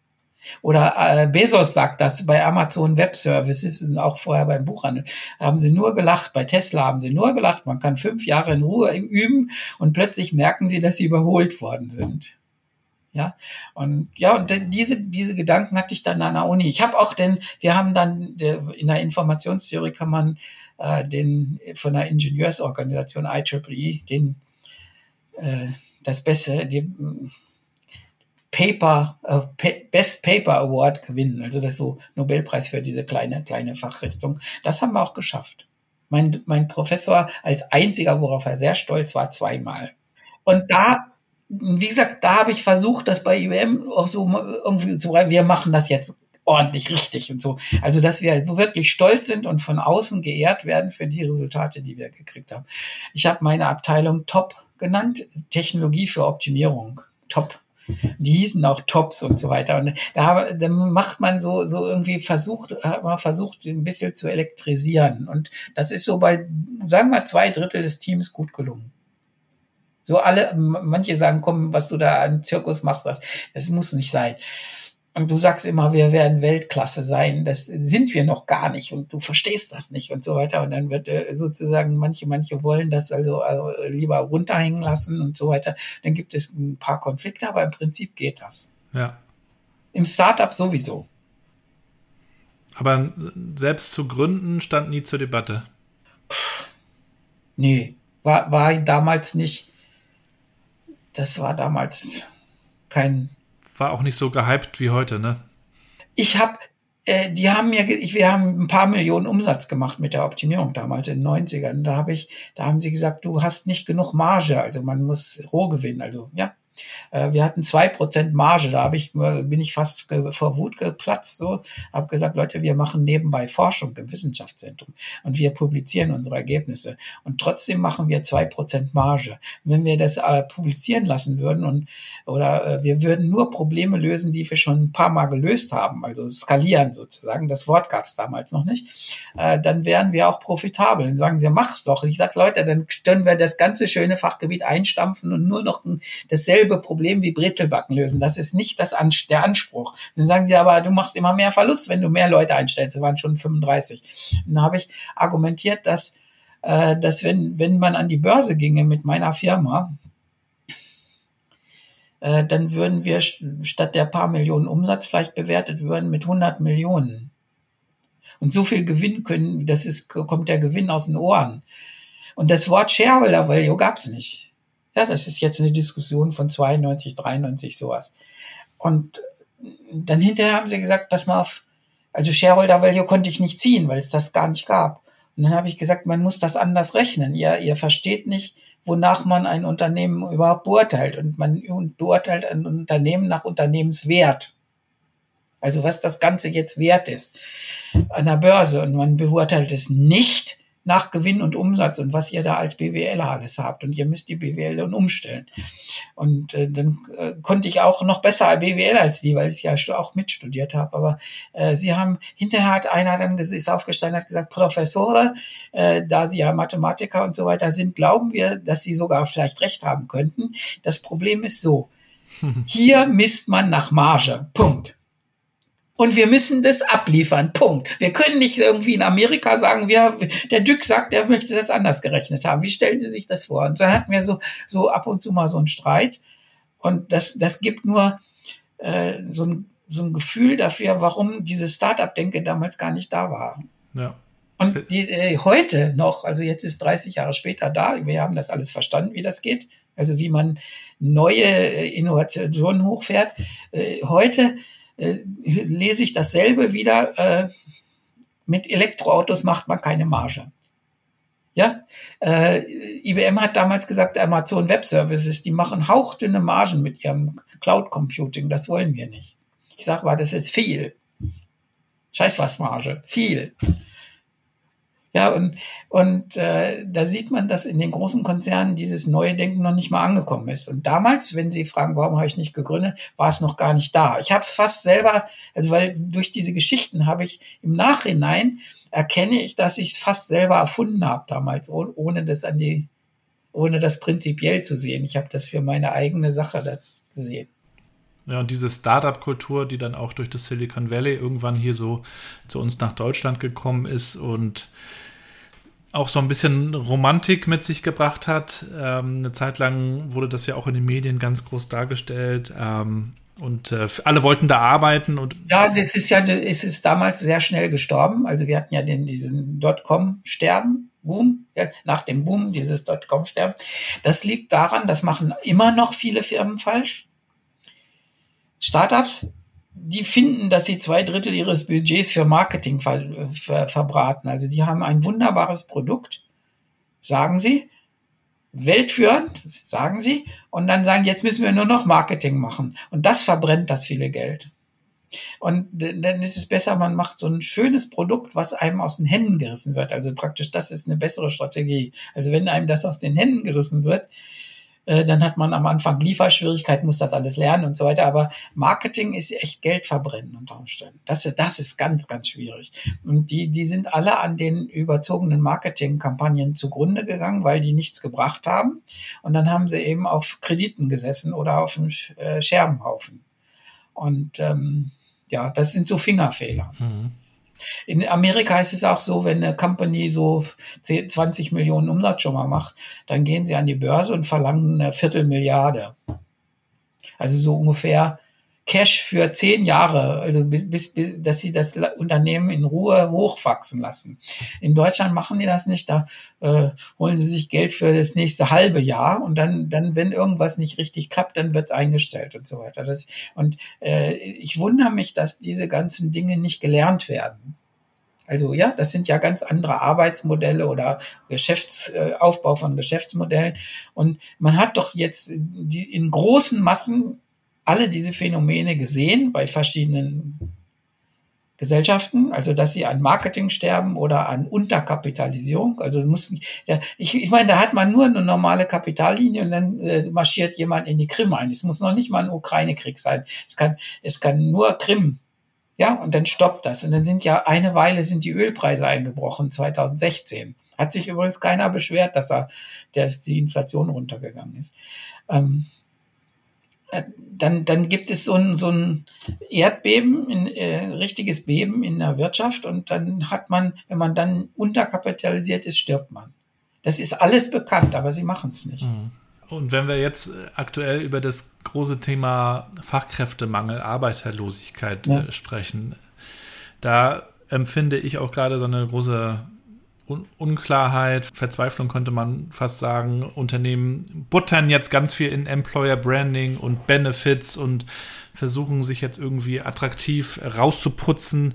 Oder äh, Bezos sagt das bei Amazon Web Services auch vorher beim Buchhandel. haben sie nur gelacht. Bei Tesla haben sie nur gelacht. Man kann fünf Jahre in Ruhe üben und plötzlich merken sie, dass sie überholt worden sind. Ja, und ja, und diese, diese Gedanken hatte ich dann an der Uni. Ich habe auch denn, wir haben dann in der Informationstheorie kann man äh, den von der Ingenieursorganisation IEEE den äh, das Beste, die Paper, äh, Best Paper Award gewinnen. Also das so Nobelpreis für diese kleine, kleine Fachrichtung. Das haben wir auch geschafft. Mein, mein Professor als einziger, worauf er sehr stolz war, zweimal. Und da, wie gesagt, da habe ich versucht, das bei IBM auch so irgendwie zu bleiben. Wir machen das jetzt ordentlich richtig und so. Also, dass wir so wirklich stolz sind und von außen geehrt werden für die Resultate, die wir gekriegt haben. Ich habe meine Abteilung Top genannt, Technologie für Optimierung. Top die hießen auch Tops und so weiter. Und da, da macht man so, so irgendwie versucht, hat man versucht, ein bisschen zu elektrisieren. Und das ist so bei, sagen wir mal, zwei Drittel des Teams gut gelungen. So alle, manche sagen, komm, was du da an Zirkus machst, das, das muss nicht sein. Und du sagst immer, wir werden Weltklasse sein. Das sind wir noch gar nicht und du verstehst das nicht und so weiter. Und dann wird äh, sozusagen manche, manche wollen das also, also lieber runterhängen lassen und so weiter. Dann gibt es ein paar Konflikte, aber im Prinzip geht das. Ja. Im Startup sowieso. Aber selbst zu gründen stand nie zur Debatte. Puh, nee, war, war damals nicht. Das war damals kein war auch nicht so gehypt wie heute, ne? Ich habe, äh, die haben mir, ich, wir haben ein paar Millionen Umsatz gemacht mit der Optimierung damals in den 90ern. Da habe ich, da haben sie gesagt, du hast nicht genug Marge, also man muss Rohgewinn, also ja, wir hatten zwei Prozent Marge, da habe ich, bin ich fast vor Wut geplatzt, so, habe gesagt, Leute, wir machen nebenbei Forschung im Wissenschaftszentrum und wir publizieren unsere Ergebnisse und trotzdem machen wir zwei Prozent Marge. wenn wir das äh, publizieren lassen würden und oder äh, wir würden nur Probleme lösen, die wir schon ein paar Mal gelöst haben, also skalieren sozusagen, das Wort gab es damals noch nicht, äh, dann wären wir auch profitabel. Dann sagen sie, mach's doch. Ich sage, Leute, dann können wir das ganze schöne Fachgebiet einstampfen und nur noch ein, dasselbe dasselbe Problem wie Brezelbacken lösen. Das ist nicht das An der Anspruch. Dann sagen sie aber, du machst immer mehr Verlust, wenn du mehr Leute einstellst. Das waren schon 35. Dann habe ich argumentiert, dass, äh, dass wenn, wenn man an die Börse ginge mit meiner Firma, äh, dann würden wir statt der paar Millionen Umsatz vielleicht bewertet würden mit 100 Millionen. Und so viel Gewinn können, das ist, kommt der Gewinn aus den Ohren. Und das Wort Shareholder Value gab's nicht. Ja, das ist jetzt eine Diskussion von 92, 93, sowas. Und dann hinterher haben sie gesagt, pass mal auf, also Shareholder Value konnte ich nicht ziehen, weil es das gar nicht gab. Und dann habe ich gesagt, man muss das anders rechnen. Ihr, ihr versteht nicht, wonach man ein Unternehmen überhaupt beurteilt. Und man beurteilt ein Unternehmen nach Unternehmenswert. Also was das Ganze jetzt wert ist an der Börse. Und man beurteilt es nicht nach Gewinn und Umsatz und was ihr da als BWLer alles habt. Und ihr müsst die BWL dann umstellen. Und äh, dann äh, konnte ich auch noch besser BWL als die, weil ich ja auch mitstudiert habe. Aber äh, sie haben, hinterher hat einer dann ist aufgestanden hat gesagt, Professore, äh, da sie ja Mathematiker und so weiter sind, glauben wir, dass sie sogar vielleicht recht haben könnten. Das Problem ist so, hier misst man nach Marge. Punkt und wir müssen das abliefern. Punkt. Wir können nicht irgendwie in Amerika sagen, wir, der Dück sagt, er möchte das anders gerechnet haben. Wie stellen Sie sich das vor? Und dann hatten wir so, so ab und zu mal so einen Streit. Und das, das gibt nur äh, so, ein, so ein Gefühl dafür, warum diese Start-up-Denke damals gar nicht da war. Ja. Und die, äh, heute noch, also jetzt ist 30 Jahre später da, wir haben das alles verstanden, wie das geht, also wie man neue äh, Innovationen hochfährt. Äh, heute äh, lese ich dasselbe wieder. Äh, mit Elektroautos macht man keine Marge. Ja, äh, IBM hat damals gesagt, Amazon Web Services, die machen hauchdünne Margen mit ihrem Cloud Computing. Das wollen wir nicht. Ich sage mal, das ist viel. Scheiß was Marge, viel. Ja, und, und äh, da sieht man, dass in den großen Konzernen dieses neue Denken noch nicht mal angekommen ist. Und damals, wenn Sie fragen, warum habe ich nicht gegründet, war es noch gar nicht da. Ich habe es fast selber, also weil durch diese Geschichten habe ich im Nachhinein erkenne ich, dass ich es fast selber erfunden habe damals, ohne das an die, ohne das prinzipiell zu sehen. Ich habe das für meine eigene Sache gesehen. Ja, und diese Startup-Kultur, die dann auch durch das Silicon Valley irgendwann hier so zu uns nach Deutschland gekommen ist und auch so ein bisschen Romantik mit sich gebracht hat. Ähm, eine Zeit lang wurde das ja auch in den Medien ganz groß dargestellt. Ähm, und äh, alle wollten da arbeiten und ja, das ist ja, es ist damals sehr schnell gestorben. Also wir hatten ja den diesen Dotcom-Sterben, Boom, ja, nach dem Boom dieses Dotcom-Sterben. Das liegt daran, das machen immer noch viele Firmen falsch. Startups die finden, dass sie zwei Drittel ihres Budgets für Marketing ver, ver, verbraten. Also die haben ein wunderbares Produkt, sagen sie, weltführend, sagen sie, und dann sagen, jetzt müssen wir nur noch Marketing machen. Und das verbrennt das viele Geld. Und dann ist es besser, man macht so ein schönes Produkt, was einem aus den Händen gerissen wird. Also praktisch, das ist eine bessere Strategie. Also wenn einem das aus den Händen gerissen wird, äh, dann hat man am Anfang Lieferschwierigkeiten, muss das alles lernen und so weiter. Aber Marketing ist echt Geld verbrennen unter Umständen. Das, das ist ganz, ganz schwierig. Und die, die sind alle an den überzogenen Marketingkampagnen zugrunde gegangen, weil die nichts gebracht haben. Und dann haben sie eben auf Krediten gesessen oder auf einem äh, Scherbenhaufen. Und ähm, ja, das sind so Fingerfehler. Mhm. In Amerika ist es auch so, wenn eine Company so 10, 20 Millionen Umsatz schon mal macht, dann gehen sie an die Börse und verlangen eine Viertelmilliarde. Also so ungefähr Cash für zehn Jahre, also bis, bis, bis, dass sie das Unternehmen in Ruhe hochwachsen lassen. In Deutschland machen die das nicht, da äh, holen sie sich Geld für das nächste halbe Jahr und dann, dann wenn irgendwas nicht richtig klappt, dann wird's eingestellt und so weiter. Das, und äh, ich wundere mich, dass diese ganzen Dinge nicht gelernt werden. Also ja, das sind ja ganz andere Arbeitsmodelle oder Geschäftsaufbau äh, von Geschäftsmodellen. Und man hat doch jetzt die, in großen Massen alle diese Phänomene gesehen bei verschiedenen Gesellschaften, also dass sie an Marketing sterben oder an Unterkapitalisierung. Also muss, ja, ich, ich meine, da hat man nur eine normale Kapitallinie und dann äh, marschiert jemand in die Krim ein. Es muss noch nicht mal ein Ukraine-Krieg sein. Es kann, es kann nur Krim. Ja, und dann stoppt das. Und dann sind ja eine Weile sind die Ölpreise eingebrochen, 2016. Hat sich übrigens keiner beschwert, dass er, dass die Inflation runtergegangen ist. Ähm, dann, dann gibt es so ein, so ein Erdbeben, ein äh, richtiges Beben in der Wirtschaft und dann hat man, wenn man dann unterkapitalisiert ist, stirbt man. Das ist alles bekannt, aber sie machen es nicht. Mhm. Und wenn wir jetzt aktuell über das große Thema Fachkräftemangel, Arbeiterlosigkeit ja. äh, sprechen, da empfinde ich auch gerade so eine große Un Unklarheit, Verzweiflung könnte man fast sagen. Unternehmen buttern jetzt ganz viel in Employer Branding und Benefits und versuchen sich jetzt irgendwie attraktiv rauszuputzen.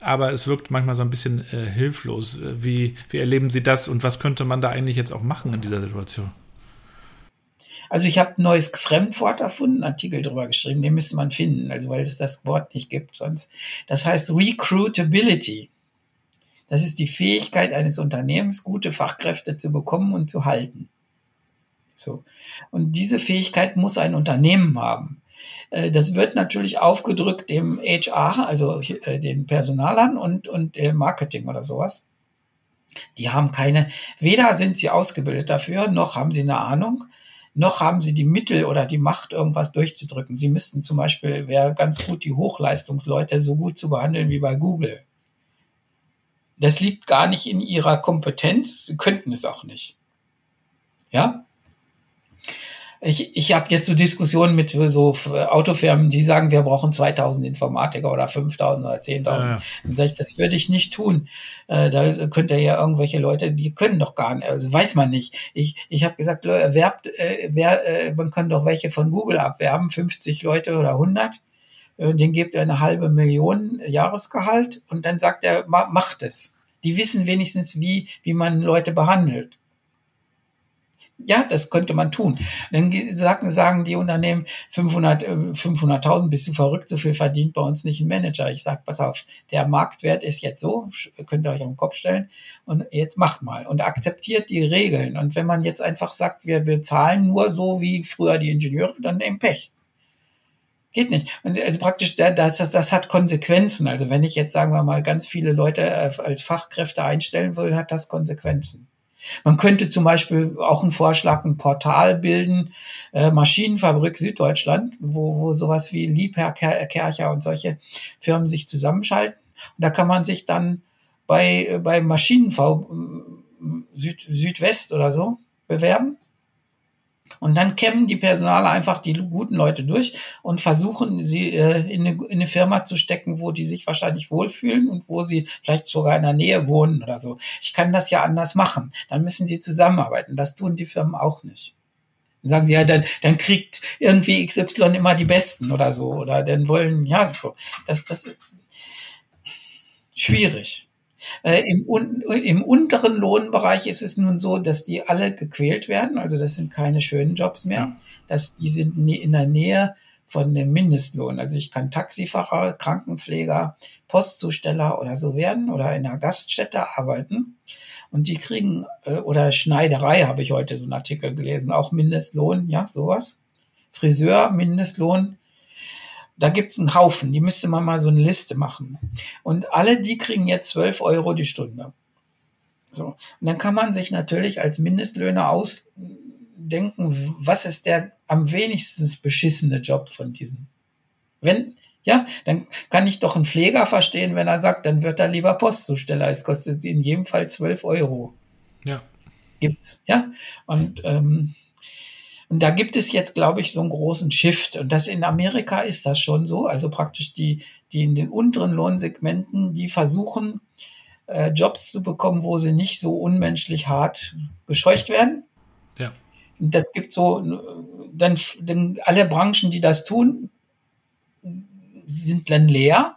Aber es wirkt manchmal so ein bisschen äh, hilflos. Wie, wie erleben Sie das und was könnte man da eigentlich jetzt auch machen in dieser Situation? Also ich habe ein neues Fremdwort erfunden, Artikel drüber geschrieben, den müsste man finden, also weil es das Wort nicht gibt sonst. Das heißt Recruitability. Das ist die Fähigkeit eines Unternehmens, gute Fachkräfte zu bekommen und zu halten. So. Und diese Fähigkeit muss ein Unternehmen haben. Äh, das wird natürlich aufgedrückt dem HR, also äh, den Personalern und, und Marketing oder sowas. Die haben keine, weder sind sie ausgebildet dafür, noch haben sie eine Ahnung, noch haben sie die Mittel oder die Macht, irgendwas durchzudrücken. Sie müssten zum Beispiel, wäre ganz gut, die Hochleistungsleute so gut zu behandeln wie bei Google. Das liegt gar nicht in ihrer Kompetenz. Sie könnten es auch nicht. Ja? Ich, ich habe jetzt so Diskussionen mit so Autofirmen, die sagen, wir brauchen 2000 Informatiker oder 5000 oder 10.000. Ja. Dann sage ich, das würde ich nicht tun. Äh, da könnt ihr ja irgendwelche Leute, die können doch gar nicht, also weiß man nicht. Ich, ich habe gesagt, werbt, äh, wer, äh, man kann doch welche von Google abwerben, 50 Leute oder 100 äh, den gebt ihr eine halbe Million Jahresgehalt und dann sagt er, macht es. Die wissen wenigstens, wie, wie man Leute behandelt. Ja, das könnte man tun. Dann sagen, sagen die Unternehmen 500, 500.000, äh, bist du verrückt, so viel verdient bei uns nicht ein Manager. Ich sag, pass auf, der Marktwert ist jetzt so, könnt ihr euch am Kopf stellen und jetzt macht mal und akzeptiert die Regeln. Und wenn man jetzt einfach sagt, wir bezahlen nur so wie früher die Ingenieure, dann eben Pech. Geht nicht. Und also praktisch, das, das, das hat Konsequenzen. Also wenn ich jetzt, sagen wir mal, ganz viele Leute äh, als Fachkräfte einstellen will, hat das Konsequenzen. Man könnte zum Beispiel auch einen Vorschlag, ein Portal bilden, äh, Maschinenfabrik Süddeutschland, wo, wo sowas wie Liebherr, Kercher und solche Firmen sich zusammenschalten. Und da kann man sich dann bei, äh, bei Maschinenv Süd, Südwest oder so bewerben und dann kämmen die Personale einfach die guten Leute durch und versuchen, sie äh, in, eine, in eine Firma zu stecken, wo die sich wahrscheinlich wohlfühlen und wo sie vielleicht sogar in der Nähe wohnen oder so. Ich kann das ja anders machen. Dann müssen sie zusammenarbeiten. Das tun die Firmen auch nicht. Dann sagen sie ja, dann, dann kriegt irgendwie XY immer die Besten oder so. Oder dann wollen, ja, so. Das, das schwierig. Äh, im, un, Im unteren Lohnbereich ist es nun so, dass die alle gequält werden. Also das sind keine schönen Jobs mehr. Das, die sind in der Nähe von dem Mindestlohn. Also ich kann Taxifahrer, Krankenpfleger, Postzusteller oder so werden oder in einer Gaststätte arbeiten. Und die kriegen, äh, oder Schneiderei habe ich heute so einen Artikel gelesen, auch Mindestlohn, ja, sowas. Friseur, Mindestlohn, da gibt's einen Haufen, die müsste man mal so eine Liste machen. Und alle, die kriegen jetzt 12 Euro die Stunde. So. Und dann kann man sich natürlich als Mindestlöhner ausdenken, was ist der am wenigsten beschissene Job von diesen. Wenn, ja, dann kann ich doch einen Pfleger verstehen, wenn er sagt, dann wird er lieber Postzusteller. Es kostet in jedem Fall 12 Euro. Ja. Gibt's, ja. Und ähm, und da gibt es jetzt, glaube ich, so einen großen Shift. Und das in Amerika ist das schon so. Also praktisch die, die in den unteren Lohnsegmenten, die versuchen, äh, Jobs zu bekommen, wo sie nicht so unmenschlich hart gescheucht werden. Ja. Und das gibt so, dann, dann alle Branchen, die das tun, sind dann leer.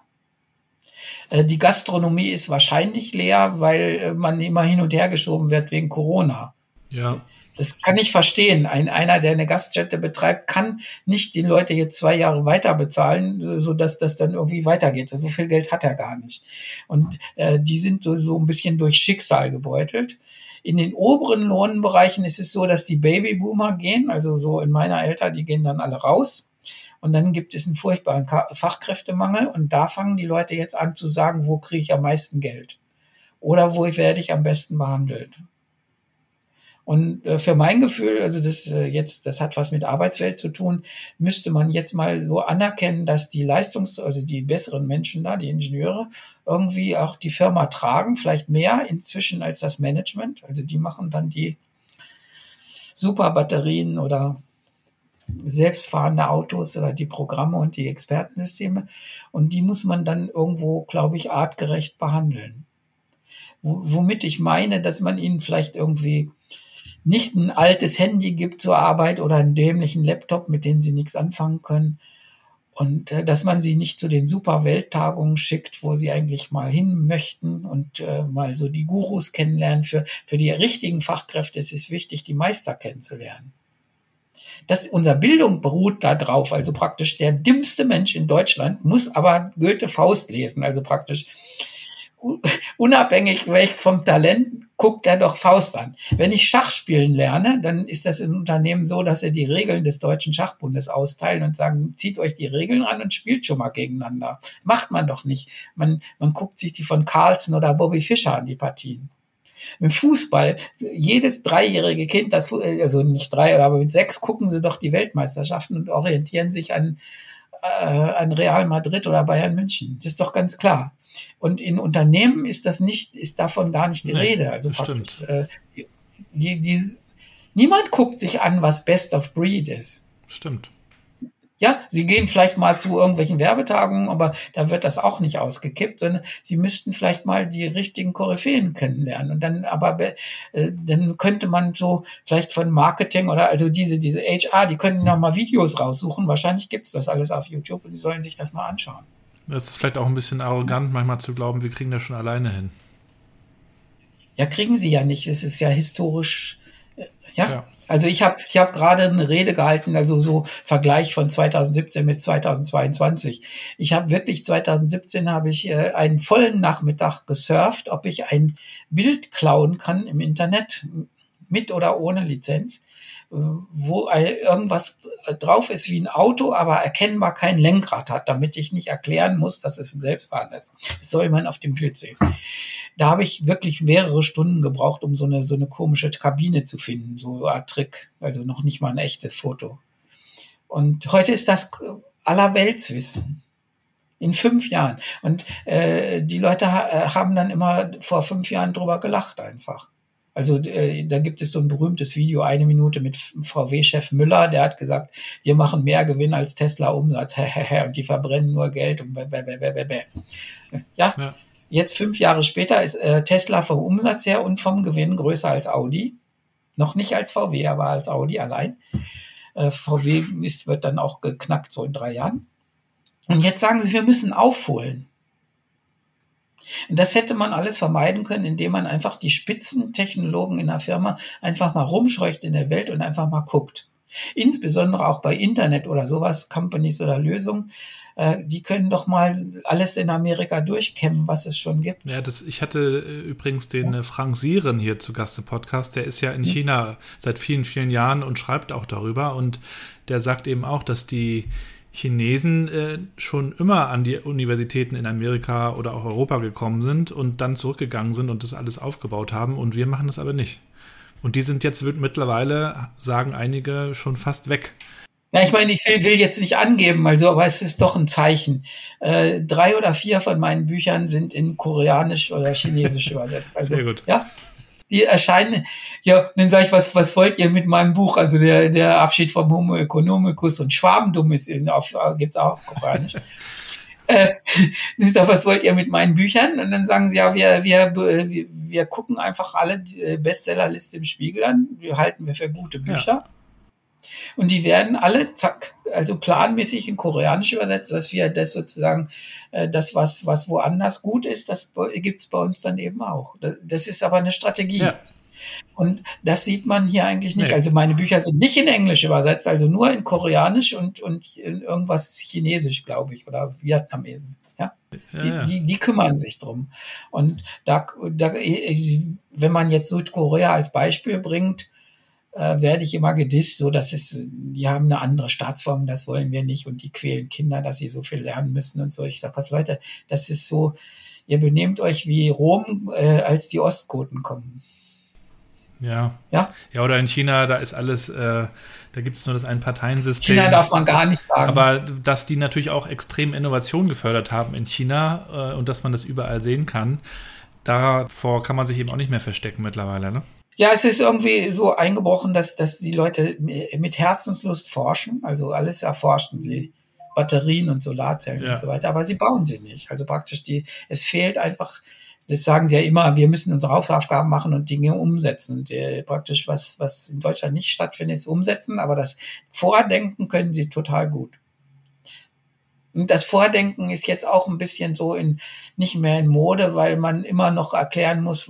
Äh, die Gastronomie ist wahrscheinlich leer, weil äh, man immer hin und her geschoben wird wegen Corona. Ja. Das kann ich verstehen. Ein, einer, der eine Gaststätte betreibt, kann nicht die Leute jetzt zwei Jahre weiter bezahlen, so dass das dann irgendwie weitergeht. So viel Geld hat er gar nicht. Und äh, die sind so, so ein bisschen durch Schicksal gebeutelt. In den oberen Lohnbereichen ist es so, dass die Babyboomer gehen, also so in meiner Alter, die gehen dann alle raus. Und dann gibt es einen furchtbaren Fachkräftemangel und da fangen die Leute jetzt an zu sagen, wo kriege ich am meisten Geld? Oder wo werde ich am besten behandelt? Und äh, für mein Gefühl, also das äh, jetzt, das hat was mit Arbeitswelt zu tun, müsste man jetzt mal so anerkennen, dass die Leistungs-, also die besseren Menschen da, die Ingenieure, irgendwie auch die Firma tragen, vielleicht mehr inzwischen als das Management. Also die machen dann die Superbatterien oder selbstfahrende Autos oder die Programme und die Expertensysteme. Und die muss man dann irgendwo, glaube ich, artgerecht behandeln. womit ich meine, dass man ihnen vielleicht irgendwie nicht ein altes Handy gibt zur Arbeit oder einen dämlichen Laptop, mit denen sie nichts anfangen können. Und äh, dass man sie nicht zu den super Welttagungen schickt, wo sie eigentlich mal hin möchten und äh, mal so die Gurus kennenlernen. Für, für die richtigen Fachkräfte ist es wichtig, die Meister kennenzulernen. Das, unser Bildung beruht da drauf. Also praktisch der dümmste Mensch in Deutschland muss aber Goethe Faust lesen. Also praktisch unabhängig vom Talent guckt er doch Faust an. Wenn ich Schach spielen lerne, dann ist das im Unternehmen so, dass er die Regeln des Deutschen Schachbundes austeilen und sagen, zieht euch die Regeln an und spielt schon mal gegeneinander. Macht man doch nicht. Man, man guckt sich die von Carlsen oder Bobby Fischer an, die Partien. Im Fußball, jedes dreijährige Kind, das, also nicht drei, aber mit sechs, gucken sie doch die Weltmeisterschaften und orientieren sich an, an Real Madrid oder Bayern München. Das ist doch ganz klar. Und in Unternehmen ist das nicht, ist davon gar nicht die nee, Rede. Also praktisch, äh, die, die, niemand guckt sich an, was Best of Breed ist. Stimmt. Ja, sie gehen vielleicht mal zu irgendwelchen Werbetagungen, aber da wird das auch nicht ausgekippt, sondern sie müssten vielleicht mal die richtigen Koryphäen kennenlernen. Und dann, aber äh, dann könnte man so vielleicht von Marketing oder also diese, diese HR, die können noch mal Videos raussuchen. Wahrscheinlich gibt's das alles auf YouTube und die sollen sich das mal anschauen. Es ist vielleicht auch ein bisschen arrogant, manchmal zu glauben, wir kriegen das schon alleine hin. Ja, kriegen sie ja nicht. Es ist ja historisch, äh, ja. ja. Also ich habe ich hab gerade eine Rede gehalten, also so Vergleich von 2017 mit 2022. Ich habe wirklich 2017 habe ich äh, einen vollen Nachmittag gesurft, ob ich ein Bild klauen kann im Internet mit oder ohne Lizenz, wo irgendwas drauf ist wie ein Auto, aber erkennbar kein Lenkrad hat, damit ich nicht erklären muss, dass es ein Selbstfahrendes ist. Das soll man auf dem Bild sehen. Da habe ich wirklich mehrere Stunden gebraucht, um so eine, so eine komische Kabine zu finden, so Art Trick. Also noch nicht mal ein echtes Foto. Und heute ist das Allerweltswissen. In fünf Jahren. Und äh, die Leute ha äh, haben dann immer vor fünf Jahren drüber gelacht einfach. Also äh, da gibt es so ein berühmtes Video, eine Minute mit VW-Chef Müller, der hat gesagt, wir machen mehr Gewinn als Tesla Umsatz, und die verbrennen nur Geld und bäh, bäh, bäh, bäh, bäh. Ja, ja. Jetzt fünf Jahre später ist äh, Tesla vom Umsatz her und vom Gewinn größer als Audi. Noch nicht als VW, aber als Audi allein. Äh, VW ist, wird dann auch geknackt, so in drei Jahren. Und jetzt sagen sie, wir müssen aufholen. Und das hätte man alles vermeiden können, indem man einfach die Spitzentechnologen in der Firma einfach mal rumscheucht in der Welt und einfach mal guckt. Insbesondere auch bei Internet oder sowas, Companies oder Lösungen, äh, die können doch mal alles in Amerika durchkämmen, was es schon gibt. Ja, das, ich hatte äh, übrigens den äh, Frank Sieren hier zu Gast im Podcast, der ist ja in mhm. China seit vielen, vielen Jahren und schreibt auch darüber und der sagt eben auch, dass die Chinesen äh, schon immer an die Universitäten in Amerika oder auch Europa gekommen sind und dann zurückgegangen sind und das alles aufgebaut haben und wir machen das aber nicht. Und die sind jetzt mittlerweile, sagen einige, schon fast weg. Ja, ich meine, ich will, will jetzt nicht angeben, also, aber es ist doch ein Zeichen. Äh, drei oder vier von meinen Büchern sind in Koreanisch oder Chinesisch übersetzt. Also, Sehr gut. Ja, die erscheinen. Ja, dann sage ich, was, was wollt ihr mit meinem Buch? Also der, der Abschied vom Homo economicus und Schwabendumm ist in, auf, gibt's auch auf Koreanisch. äh, ich was wollt ihr mit meinen Büchern? Und dann sagen sie, ja, wir, wir, wir, wir gucken einfach alle die Bestsellerliste im Spiegel an, die halten wir für gute Bücher. Ja. Und die werden alle, zack, also planmäßig in Koreanisch übersetzt, dass wir das sozusagen, äh, das, was, was woanders gut ist, das gibt's bei uns dann eben auch. Das ist aber eine Strategie. Ja. Und das sieht man hier eigentlich nicht. Nee. Also meine Bücher sind nicht in Englisch übersetzt, also nur in Koreanisch und, und in irgendwas Chinesisch, glaube ich, oder Vietnamesen. Ja? ja, die, ja. Die, die kümmern sich drum. Und da, da, wenn man jetzt Südkorea als Beispiel bringt, äh, werde ich immer gedisst, so dass es, die haben eine andere Staatsform, das wollen wir nicht und die quälen Kinder, dass sie so viel lernen müssen und so. Ich sage, was Leute, das ist so, ihr benehmt euch wie Rom, äh, als die Ostgoten kommen. Ja. Ja? Ja, oder in China, da ist alles, äh, da gibt es nur das Ein-Parteien-System. China darf man gar nicht sagen. Aber dass die natürlich auch extrem Innovation gefördert haben in China äh, und dass man das überall sehen kann, davor kann man sich eben auch nicht mehr verstecken mittlerweile, ne? Ja, es ist irgendwie so eingebrochen, dass, dass die Leute mit Herzenslust forschen, also alles erforschen sie. Batterien und Solarzellen Ja. und so weiter, aber sie bauen sie nicht. Also praktisch die, es fehlt einfach, das sagen sie ja immer, wir müssen unsere Hausaufgaben machen und Dinge umsetzen. Und äh, praktisch was, was in Deutschland nicht stattfindet, ist umsetzen, aber das Vordenken können sie total gut. Und das Vordenken ist jetzt auch ein bisschen so in, nicht mehr in Mode, weil man immer noch erklären muss,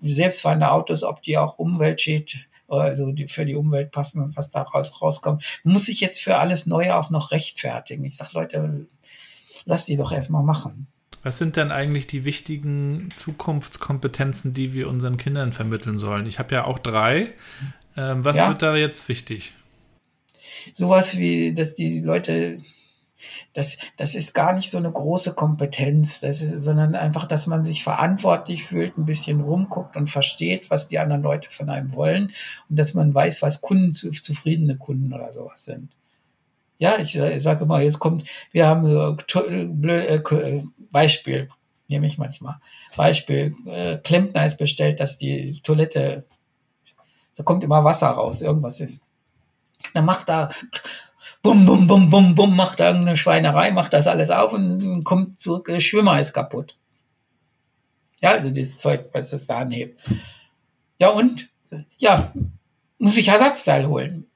selbstfahrende Autos, ob die auch umweltschäd, also die für die Umwelt passen und was da raus, rauskommt. Muss sich jetzt für alles Neue auch noch rechtfertigen. Ich sag, Leute, lass die doch erstmal machen. Was sind denn eigentlich die wichtigen Zukunftskompetenzen, die wir unseren Kindern vermitteln sollen? Ich habe ja auch drei. Ähm, was Ja. wird da jetzt wichtig? Sowas wie, dass die Leute, das, das ist gar nicht so eine große Kompetenz, ist, sondern einfach, dass man sich verantwortlich fühlt, ein bisschen rumguckt und versteht, was die anderen Leute von einem wollen und dass man weiß, was Kunden, zu- zufriedene Kunden oder sowas sind. Ja, ich, ich sage immer, jetzt kommt, wir haben äh, äh, Beispiel, nehme ich manchmal. Beispiel, äh, Klempner ist bestellt, dass die Toilette, da kommt immer Wasser raus, irgendwas ist. Dann macht da bum, bum, bum, bum, bum, macht da irgendeine Schweinerei, macht das alles auf und kommt zurück, äh, Schwimmer ist kaputt. Ja, also dieses Zeug, was es da anhebt. Ja, und? Ja, muss ich Ersatzteil holen.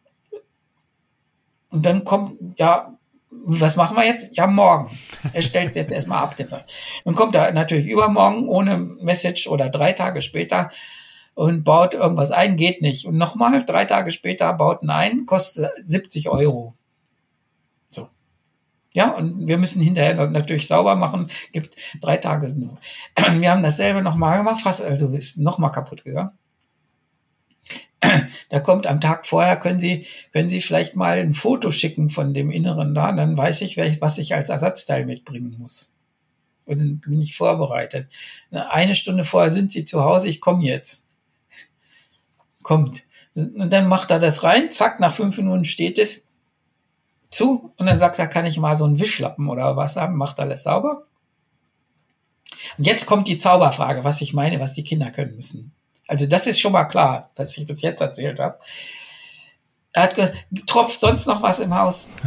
Und dann kommt, ja, was machen wir jetzt? Ja, morgen. Er stellt es jetzt erstmal ab. Dann kommt er natürlich übermorgen ohne Message oder drei Tage später und baut irgendwas ein, geht nicht. Und nochmal, drei Tage später baut ein, kostet 70 Euro. So. Ja, und wir müssen hinterher natürlich sauber machen, gibt drei Tage. Wir haben dasselbe nochmal gemacht, fast, also ist nochmal kaputt gegangen. Da kommt am Tag vorher, können Sie, können Sie vielleicht mal ein Foto schicken von dem Inneren da, dann weiß ich, was ich als Ersatzteil mitbringen muss. Und bin ich vorbereitet. Eine Stunde vorher sind Sie zu Hause, ich komme jetzt. Kommt. Und dann macht er das rein, zack, nach fünf Minuten steht es zu und dann sagt er, kann ich mal so einen Wischlappen oder was haben, macht alles sauber. Und jetzt kommt die Zauberfrage, was ich meine, was die Kinder können müssen. Also das ist schon mal klar, was ich bis jetzt erzählt habe. Er hat gesagt, tropft sonst noch was im Haus?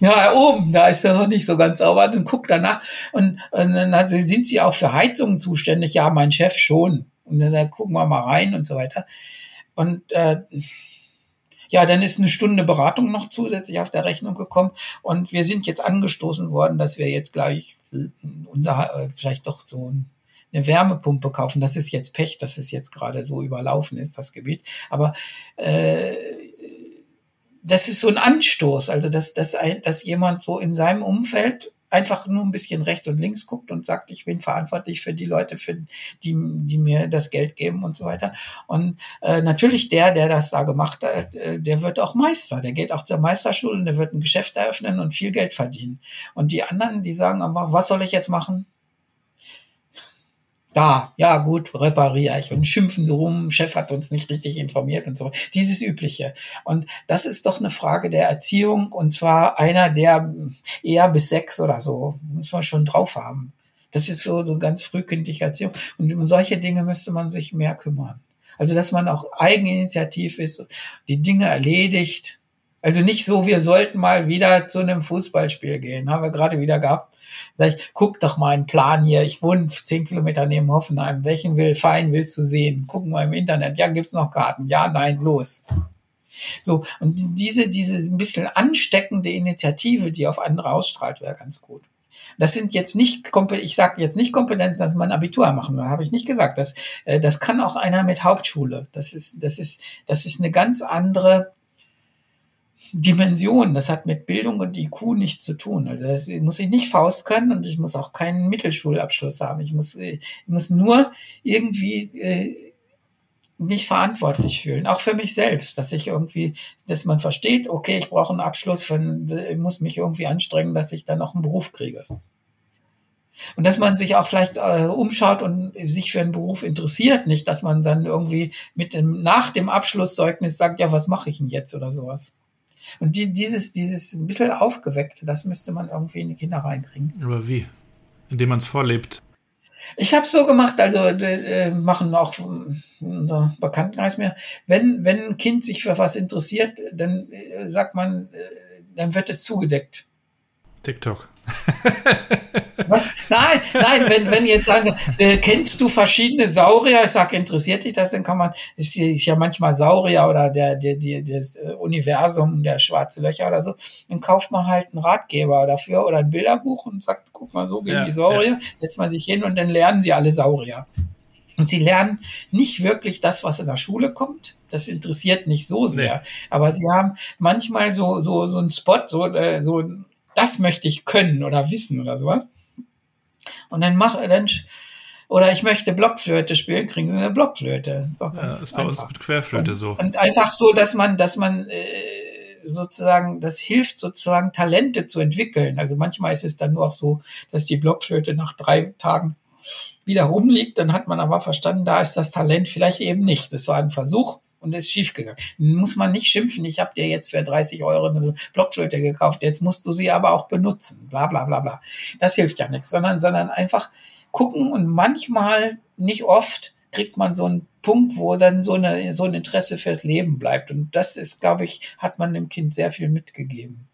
Ja, oben, da ist er noch nicht so ganz sauber. Dann guckt er nach und, und dann hat sie, sind sie auch für Heizungen zuständig? Ja, mein Chef schon. Und dann, dann gucken wir mal rein und so weiter. Und äh, ja, dann ist eine Stunde Beratung noch zusätzlich auf der Rechnung gekommen und wir sind jetzt angestoßen worden, dass wir jetzt gleich unser äh, vielleicht doch so ein eine Wärmepumpe kaufen. Das ist jetzt Pech, dass es jetzt gerade so überlaufen ist, das Gebiet. Aber äh, das ist so ein Anstoß, also dass, dass, ein, dass jemand so in seinem Umfeld einfach nur ein bisschen rechts und links guckt und sagt, ich bin verantwortlich für die Leute, für die, die mir das Geld geben und so weiter. Und äh, natürlich der, der das da gemacht hat, äh, der wird auch Meister. Der geht auch zur Meisterschule und der wird ein Geschäft eröffnen und viel Geld verdienen. Und die anderen, die sagen einfach, was soll ich jetzt machen? Da, ja gut, repariere ich und schimpfen so rum, Chef hat uns nicht richtig informiert und so. Dieses Übliche. Und das ist doch eine Frage der Erziehung und zwar einer, der eher bis sechs oder so, muss man schon drauf haben. Das ist so, so ganz frühkindliche Erziehung. Und um solche Dinge müsste man sich mehr kümmern. Also, dass man auch eigeninitiativ ist, die Dinge erledigt. Also nicht so, wir sollten mal wieder zu einem Fußballspiel gehen. Haben wir gerade wieder gehabt. Sag ich, guck doch mal einen Plan hier. Ich wohne zehn Kilometer neben Hoffenheim. Welchen will, Verein willst du sehen? Gucken wir im Internet. Ja, gibt's noch Karten? Ja, nein, los. So, und diese, diese ein bisschen ansteckende Initiative, die auf andere ausstrahlt, wäre ganz gut. Das sind jetzt nicht, ich sage jetzt nicht Kompetenzen, dass man Abitur machen will, habe ich nicht gesagt. Das, äh, das kann auch einer mit Hauptschule. Das ist, das ist, das ist eine ganz andere Dimension. Das hat mit Bildung und IQ nichts zu tun. Also das muss ich nicht Faust können und ich muss auch keinen Mittelschulabschluss haben. Ich muss, ich muss nur irgendwie äh, mich verantwortlich fühlen, auch für mich selbst, dass ich irgendwie, dass man versteht, okay, ich brauche einen Abschluss, von, ich muss mich irgendwie anstrengen, dass ich dann noch einen Beruf kriege. Und dass man sich auch vielleicht äh, umschaut und sich für einen Beruf interessiert, nicht, dass man dann irgendwie mit dem, nach dem Abschlusszeugnis sagt, ja, was mache ich denn jetzt oder sowas. Und die, dieses, dieses ein bisschen aufgeweckte, das müsste man irgendwie in die Kinder reinkriegen. Aber wie? Indem man es vorlebt. Ich habe so gemacht, also äh, machen auch äh, Bekanntenkreis mehr. Wenn wenn ein Kind sich für was interessiert, dann äh, sagt man, äh, dann wird es zugedeckt. TikTok. Nein, nein, wenn, wenn jetzt sagen, äh, kennst du verschiedene Saurier? Ich sage, interessiert dich das? Dann kann man, ist, ist ja manchmal Saurier oder der, der, der, das äh, Universum, der schwarze Löcher oder so. Dann kauft man halt einen Ratgeber dafür oder ein Bilderbuch und sagt, guck mal, so gehen ja, die Saurier. Ja. Setzt man sich hin und dann lernen sie alle Saurier. Und sie lernen nicht wirklich das, was in der Schule kommt. Das interessiert nicht so sehr. Nee. Aber sie haben manchmal so, so, so einen Spot, so, äh, so das möchte ich können oder wissen oder sowas. Und dann mach, dann, oder ich möchte Blockflöte spielen, kriegen sie eine Blockflöte. Das ist, doch ganz ja, ist bei uns mit Querflöte und, so. Und einfach so, dass man, dass man äh, sozusagen, das hilft sozusagen Talente zu entwickeln. Also manchmal ist es dann nur auch so, dass die Blockflöte nach drei Tagen wieder rumliegt, dann hat man aber verstanden, da ist das Talent vielleicht eben nicht. Das war ein Versuch, und ist schiefgegangen. Muss man nicht schimpfen, ich habe dir jetzt für 30 Euro eine Blockflöte gekauft, jetzt musst du sie aber auch benutzen, bla bla bla bla. Das hilft ja nichts, sondern, sondern einfach gucken und manchmal, nicht oft, kriegt man so einen Punkt, wo dann so, eine, so ein Interesse fürs Leben bleibt. Und das ist, glaube ich, hat man dem Kind sehr viel mitgegeben.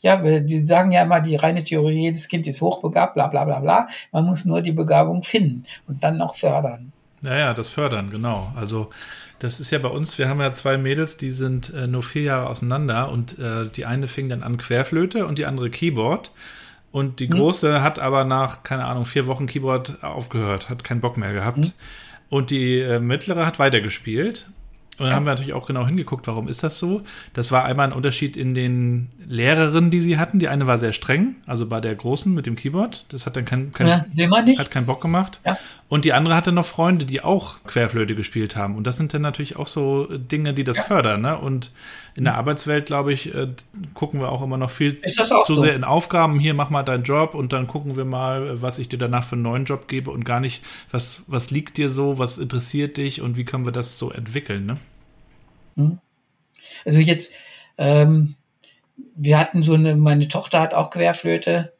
Ja, die sagen ja immer, die reine Theorie, jedes Kind ist hochbegabt, bla bla bla bla. Man muss nur die Begabung finden und dann noch fördern. Ja, ja, das Fördern, genau. Also das ist ja bei uns, wir haben ja zwei Mädels, die sind äh, nur vier Jahre auseinander und äh, die eine fing dann an Querflöte und die andere Keyboard. Und die mhm. große hat aber nach, keine Ahnung, vier Wochen Keyboard aufgehört, hat keinen Bock mehr gehabt. Mhm. Und die äh, mittlere hat weitergespielt. Und dann ja. haben wir natürlich auch genau hingeguckt, warum ist das so? Das war einmal ein Unterschied in den Lehrerinnen, die sie hatten. Die eine war sehr streng, also bei der Großen mit dem Keyboard. Das hat dann kein, kein, ja, hat keinen Bock gemacht. Ja. Und die andere hatte noch Freunde, die auch Querflöte gespielt haben. Und das sind dann natürlich auch so Dinge, die das ja. fördern. Ne? Und in der Arbeitswelt, glaube ich, äh, gucken wir auch immer noch viel zu so? sehr in Aufgaben. Hier, mach mal deinen Job und dann gucken wir mal, was ich dir danach für einen neuen Job gebe und gar nicht, was, was liegt dir so, was interessiert dich und wie können wir das so entwickeln. Ne? Hm? Also jetzt, ähm, wir hatten so eine, meine Tochter hat auch Querflöte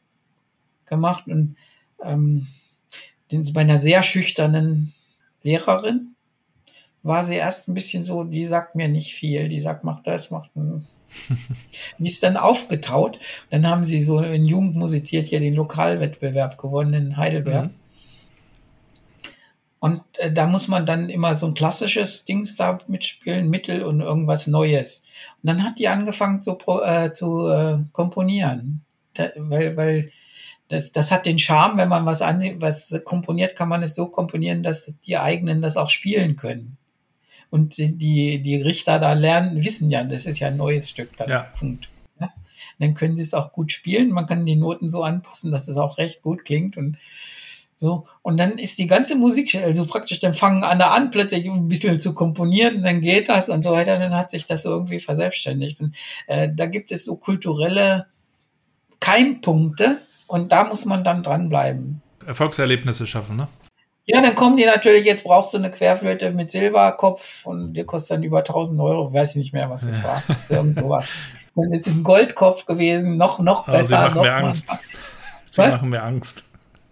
gemacht und ähm, bei einer sehr schüchternen Lehrerin war sie erst ein bisschen so, die sagt mir nicht viel, die sagt, mach das, mach das. die ist dann aufgetaut. Dann haben sie so in Jugend musiziert hier den Lokalwettbewerb gewonnen in Heidelberg. Mhm. Und äh, da muss man dann immer so ein klassisches Dings da mitspielen, Mittel und irgendwas Neues. Und dann hat die angefangen zu, äh, zu äh, komponieren. Da, weil, weil das, das hat den Charme, wenn man was, an, was komponiert, kann man es so komponieren, dass die eigenen das auch spielen können. Und die, die Richter da lernen, wissen ja, das ist ja ein neues Stück. Dann ja. Punkt. Ja? Dann können sie es auch gut spielen. Man kann die Noten so anpassen, dass es auch recht gut klingt. Und so, und dann ist die ganze Musik, also praktisch, dann fangen alle an, plötzlich ein bisschen zu komponieren, und dann geht das und so weiter, dann hat sich das irgendwie verselbstständigt. Und äh, da gibt es so kulturelle Keimpunkte und da muss man dann dranbleiben. Erfolgserlebnisse schaffen, ne? Ja, dann kommen die natürlich, jetzt brauchst du eine Querflöte mit Silberkopf und die kostet dann über 1000 Euro, weiß ich nicht mehr, was das ja. war. Irgend sowas. Dann ist es ein Goldkopf gewesen, noch, noch besser. Sie machen noch mir Angst. Sie machen mir Angst.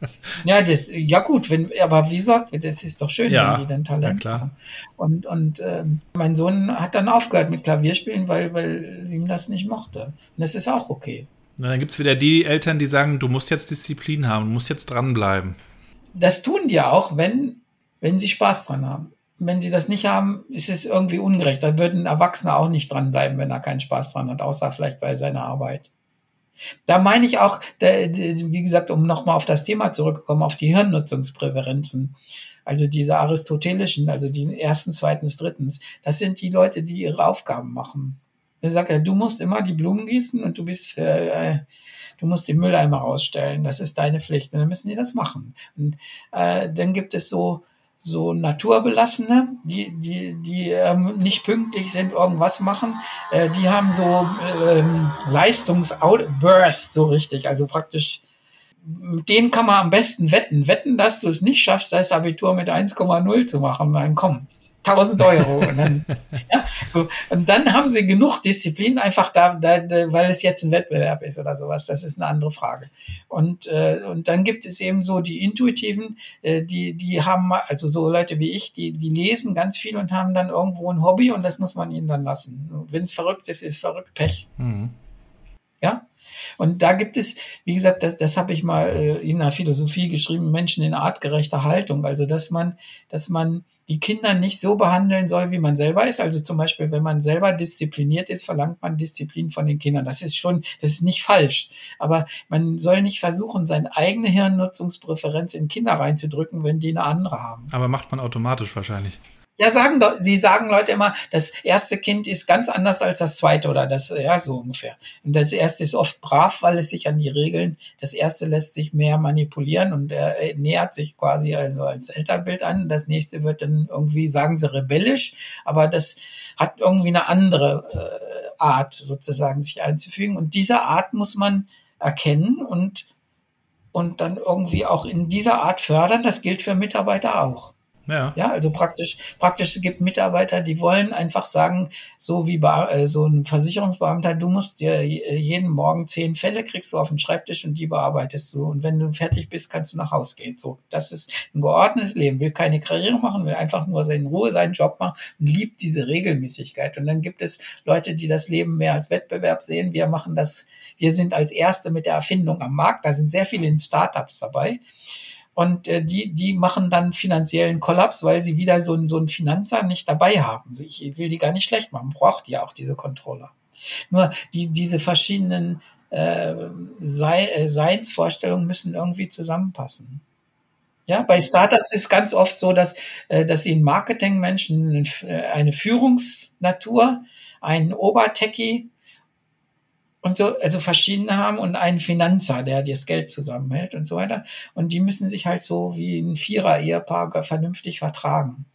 Ja, das, ja gut, wenn, aber wie gesagt, das ist doch schön, ja, wenn die dann Talent ja, klar. haben. Und, und äh, mein Sohn hat dann aufgehört mit Klavierspielen, weil, weil ihm das nicht mochte. Und das ist auch okay. Na, dann gibt's wieder die Eltern, die sagen, du musst jetzt Disziplin haben, du musst jetzt dranbleiben. Das tun die auch, wenn, wenn sie Spaß dran haben. Wenn sie das nicht haben, ist es irgendwie ungerecht. Dann würden Erwachsene auch nicht dranbleiben, wenn er keinen Spaß dran hat, außer vielleicht bei seiner Arbeit. Da meine ich auch, wie gesagt, um nochmal auf das Thema zurückzukommen, auf die Hirnnutzungspräferenzen. Also diese aristotelischen, also die ersten, zweiten, drittens. Das sind die Leute, die ihre Aufgaben machen. Er sagt, du musst immer die Blumen gießen und du bist äh, du musst den Mülleimer rausstellen. Das ist deine Pflicht. Und dann müssen die das machen. Und äh, dann gibt es so so Naturbelassene, die, die, die ähm, nicht pünktlich sind, irgendwas machen, äh, die haben so ähm, Leistungsoutburst so richtig, also praktisch mit denen kann man am besten wetten. Wetten, dass du es nicht schaffst, das Abitur mit 1,0 zu machen. Dann komm, 1000 Euro. Und dann, ja, so, und dann haben sie genug Disziplin, einfach da, da, weil es jetzt ein Wettbewerb ist oder sowas. Das ist eine andere Frage. Und, äh, und dann gibt es eben so die Intuitiven, äh, die, die haben, also so Leute wie ich, die, die lesen ganz viel und haben dann irgendwo ein Hobby und das muss man ihnen dann lassen. Wenn es verrückt ist, ist verrückt Pech. Mhm. Ja, und da gibt es, wie gesagt, das, das habe ich mal äh, in der Philosophie geschrieben, Menschen in artgerechter Haltung. Also dass man, dass man die Kinder nicht so behandeln soll, wie man selber ist. Also zum Beispiel, wenn man selber diszipliniert ist, verlangt man Disziplin von den Kindern. Das ist schon, das ist nicht falsch. Aber man soll nicht versuchen, seine eigene Hirnnutzungspräferenz in Kinder reinzudrücken, wenn die eine andere haben. Aber macht man automatisch wahrscheinlich. Ja, sagen sie sagen Leute immer, das erste Kind ist ganz anders als das zweite oder das, ja, so ungefähr. Und das erste ist oft brav, weil es sich an die Regeln, das erste lässt sich mehr manipulieren und er nähert sich quasi also als Elternbild an. Das nächste wird dann irgendwie, sagen sie, rebellisch, aber das hat irgendwie eine andere äh, Art sozusagen sich einzufügen. Und diese Art muss man erkennen und, und dann irgendwie auch in dieser Art fördern. Das gilt für Mitarbeiter auch. Ja. ja, also praktisch, praktisch gibt Mitarbeiter, die wollen einfach sagen, so wie äh, so ein Versicherungsbeamter, du musst dir jeden Morgen zehn Fälle kriegst du auf den Schreibtisch und die bearbeitest du. Und wenn du fertig bist, kannst du nach Hause gehen. So, das ist ein geordnetes Leben, will keine Karriere machen, will einfach nur in Ruhe seinen Job machen und liebt diese Regelmäßigkeit. Und dann gibt es Leute, die das Leben mehr als Wettbewerb sehen. Wir machen das, wir sind als Erste mit der Erfindung am Markt. Da sind sehr viele in Startups dabei. Und äh, die, die machen dann finanziellen Kollaps, weil sie wieder so, so einen Finanzer nicht dabei haben. Ich will die gar nicht schlecht machen, braucht ja auch diese Controller. Nur die, diese verschiedenen äh, Sei, äh, Seinsvorstellungen müssen irgendwie zusammenpassen. Ja, bei Startups ist ganz oft so, dass, äh, dass sie in Marketingmenschen äh, eine Führungsnatur, einen Obertechie und so, also verschiedene haben und einen Finanzer, der das Geld zusammenhält und so weiter. Und die müssen sich halt so wie ein Vierer-Ehepaar vernünftig vertragen.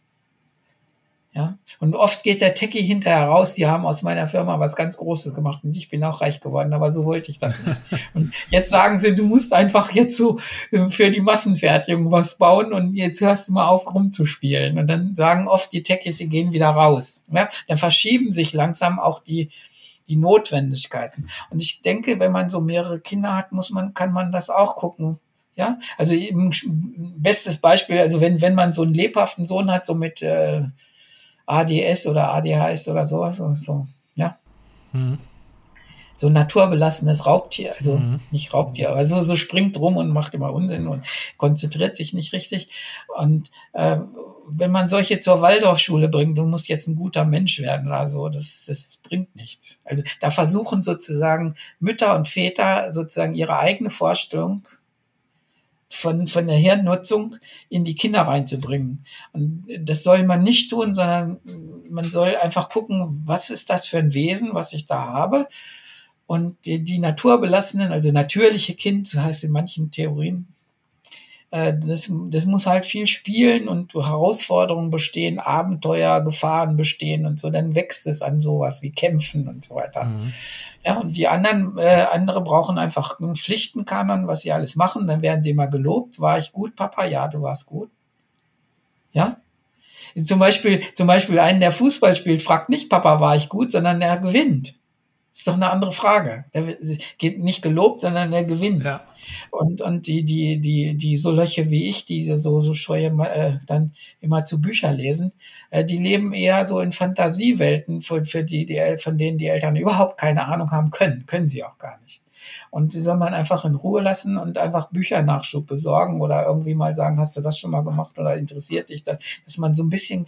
Ja, und oft geht der Techie hinterher raus, die haben aus meiner Firma was ganz Großes gemacht und ich bin auch reich geworden, aber so wollte ich das nicht. Und jetzt sagen sie, du musst einfach jetzt so äh, für die Massenfertigung was bauen und jetzt hörst du mal auf rumzuspielen. Und dann sagen oft die Techies, sie gehen wieder raus. Ja, dann verschieben sich langsam auch die, die Notwendigkeiten. Und ich denke, wenn man so mehrere Kinder hat, muss man, kann man das auch gucken. Ja, also eben, bestes Beispiel, also wenn, wenn man so einen lebhaften Sohn hat, so mit äh, ADS oder ADHS oder sowas, so, so ja. Mhm so ein naturbelassenes Raubtier, also mhm. nicht Raubtier, aber so, so springt rum und macht immer Unsinn und konzentriert sich nicht richtig. Und äh, wenn man solche zur Waldorfschule bringt, du musst jetzt ein guter Mensch werden oder so, das, das bringt nichts. Also da versuchen sozusagen Mütter und Väter sozusagen ihre eigene Vorstellung von, von der Hirnnutzung in die Kinder reinzubringen. Und das soll man nicht tun, sondern man soll einfach gucken, was ist das für ein Wesen, was ich da habe. Und die, die naturbelassenen, also natürliche Kind, das heißt in manchen Theorien, äh, das, das muss halt viel spielen und Herausforderungen bestehen, Abenteuer, Gefahren bestehen und so, dann wächst es an sowas wie Kämpfen und so weiter. Mhm. Ja, und die anderen, äh, andere brauchen einfach einen Pflichtenkanon, was sie alles machen, dann werden sie mal gelobt. War ich gut, Papa? Ja, du warst gut. Ja, zum Beispiel, zum Beispiel einen, der Fußball spielt, fragt nicht, Papa, war ich gut, sondern er gewinnt. Das ist doch eine andere Frage. Der geht nicht gelobt, sondern er gewinnt. Ja. Und, und die, die, die, die so Löcher wie ich, die so, so scheue, äh, dann immer zu Bücher lesen, äh, die leben eher so in Fantasiewelten, für, für die, die, von denen die Eltern überhaupt keine Ahnung haben können. Können sie auch gar nicht. Und die soll man einfach in Ruhe lassen und einfach Büchernachschub besorgen oder irgendwie mal sagen, hast du das schon mal gemacht oder interessiert dich das? Dass man so ein bisschen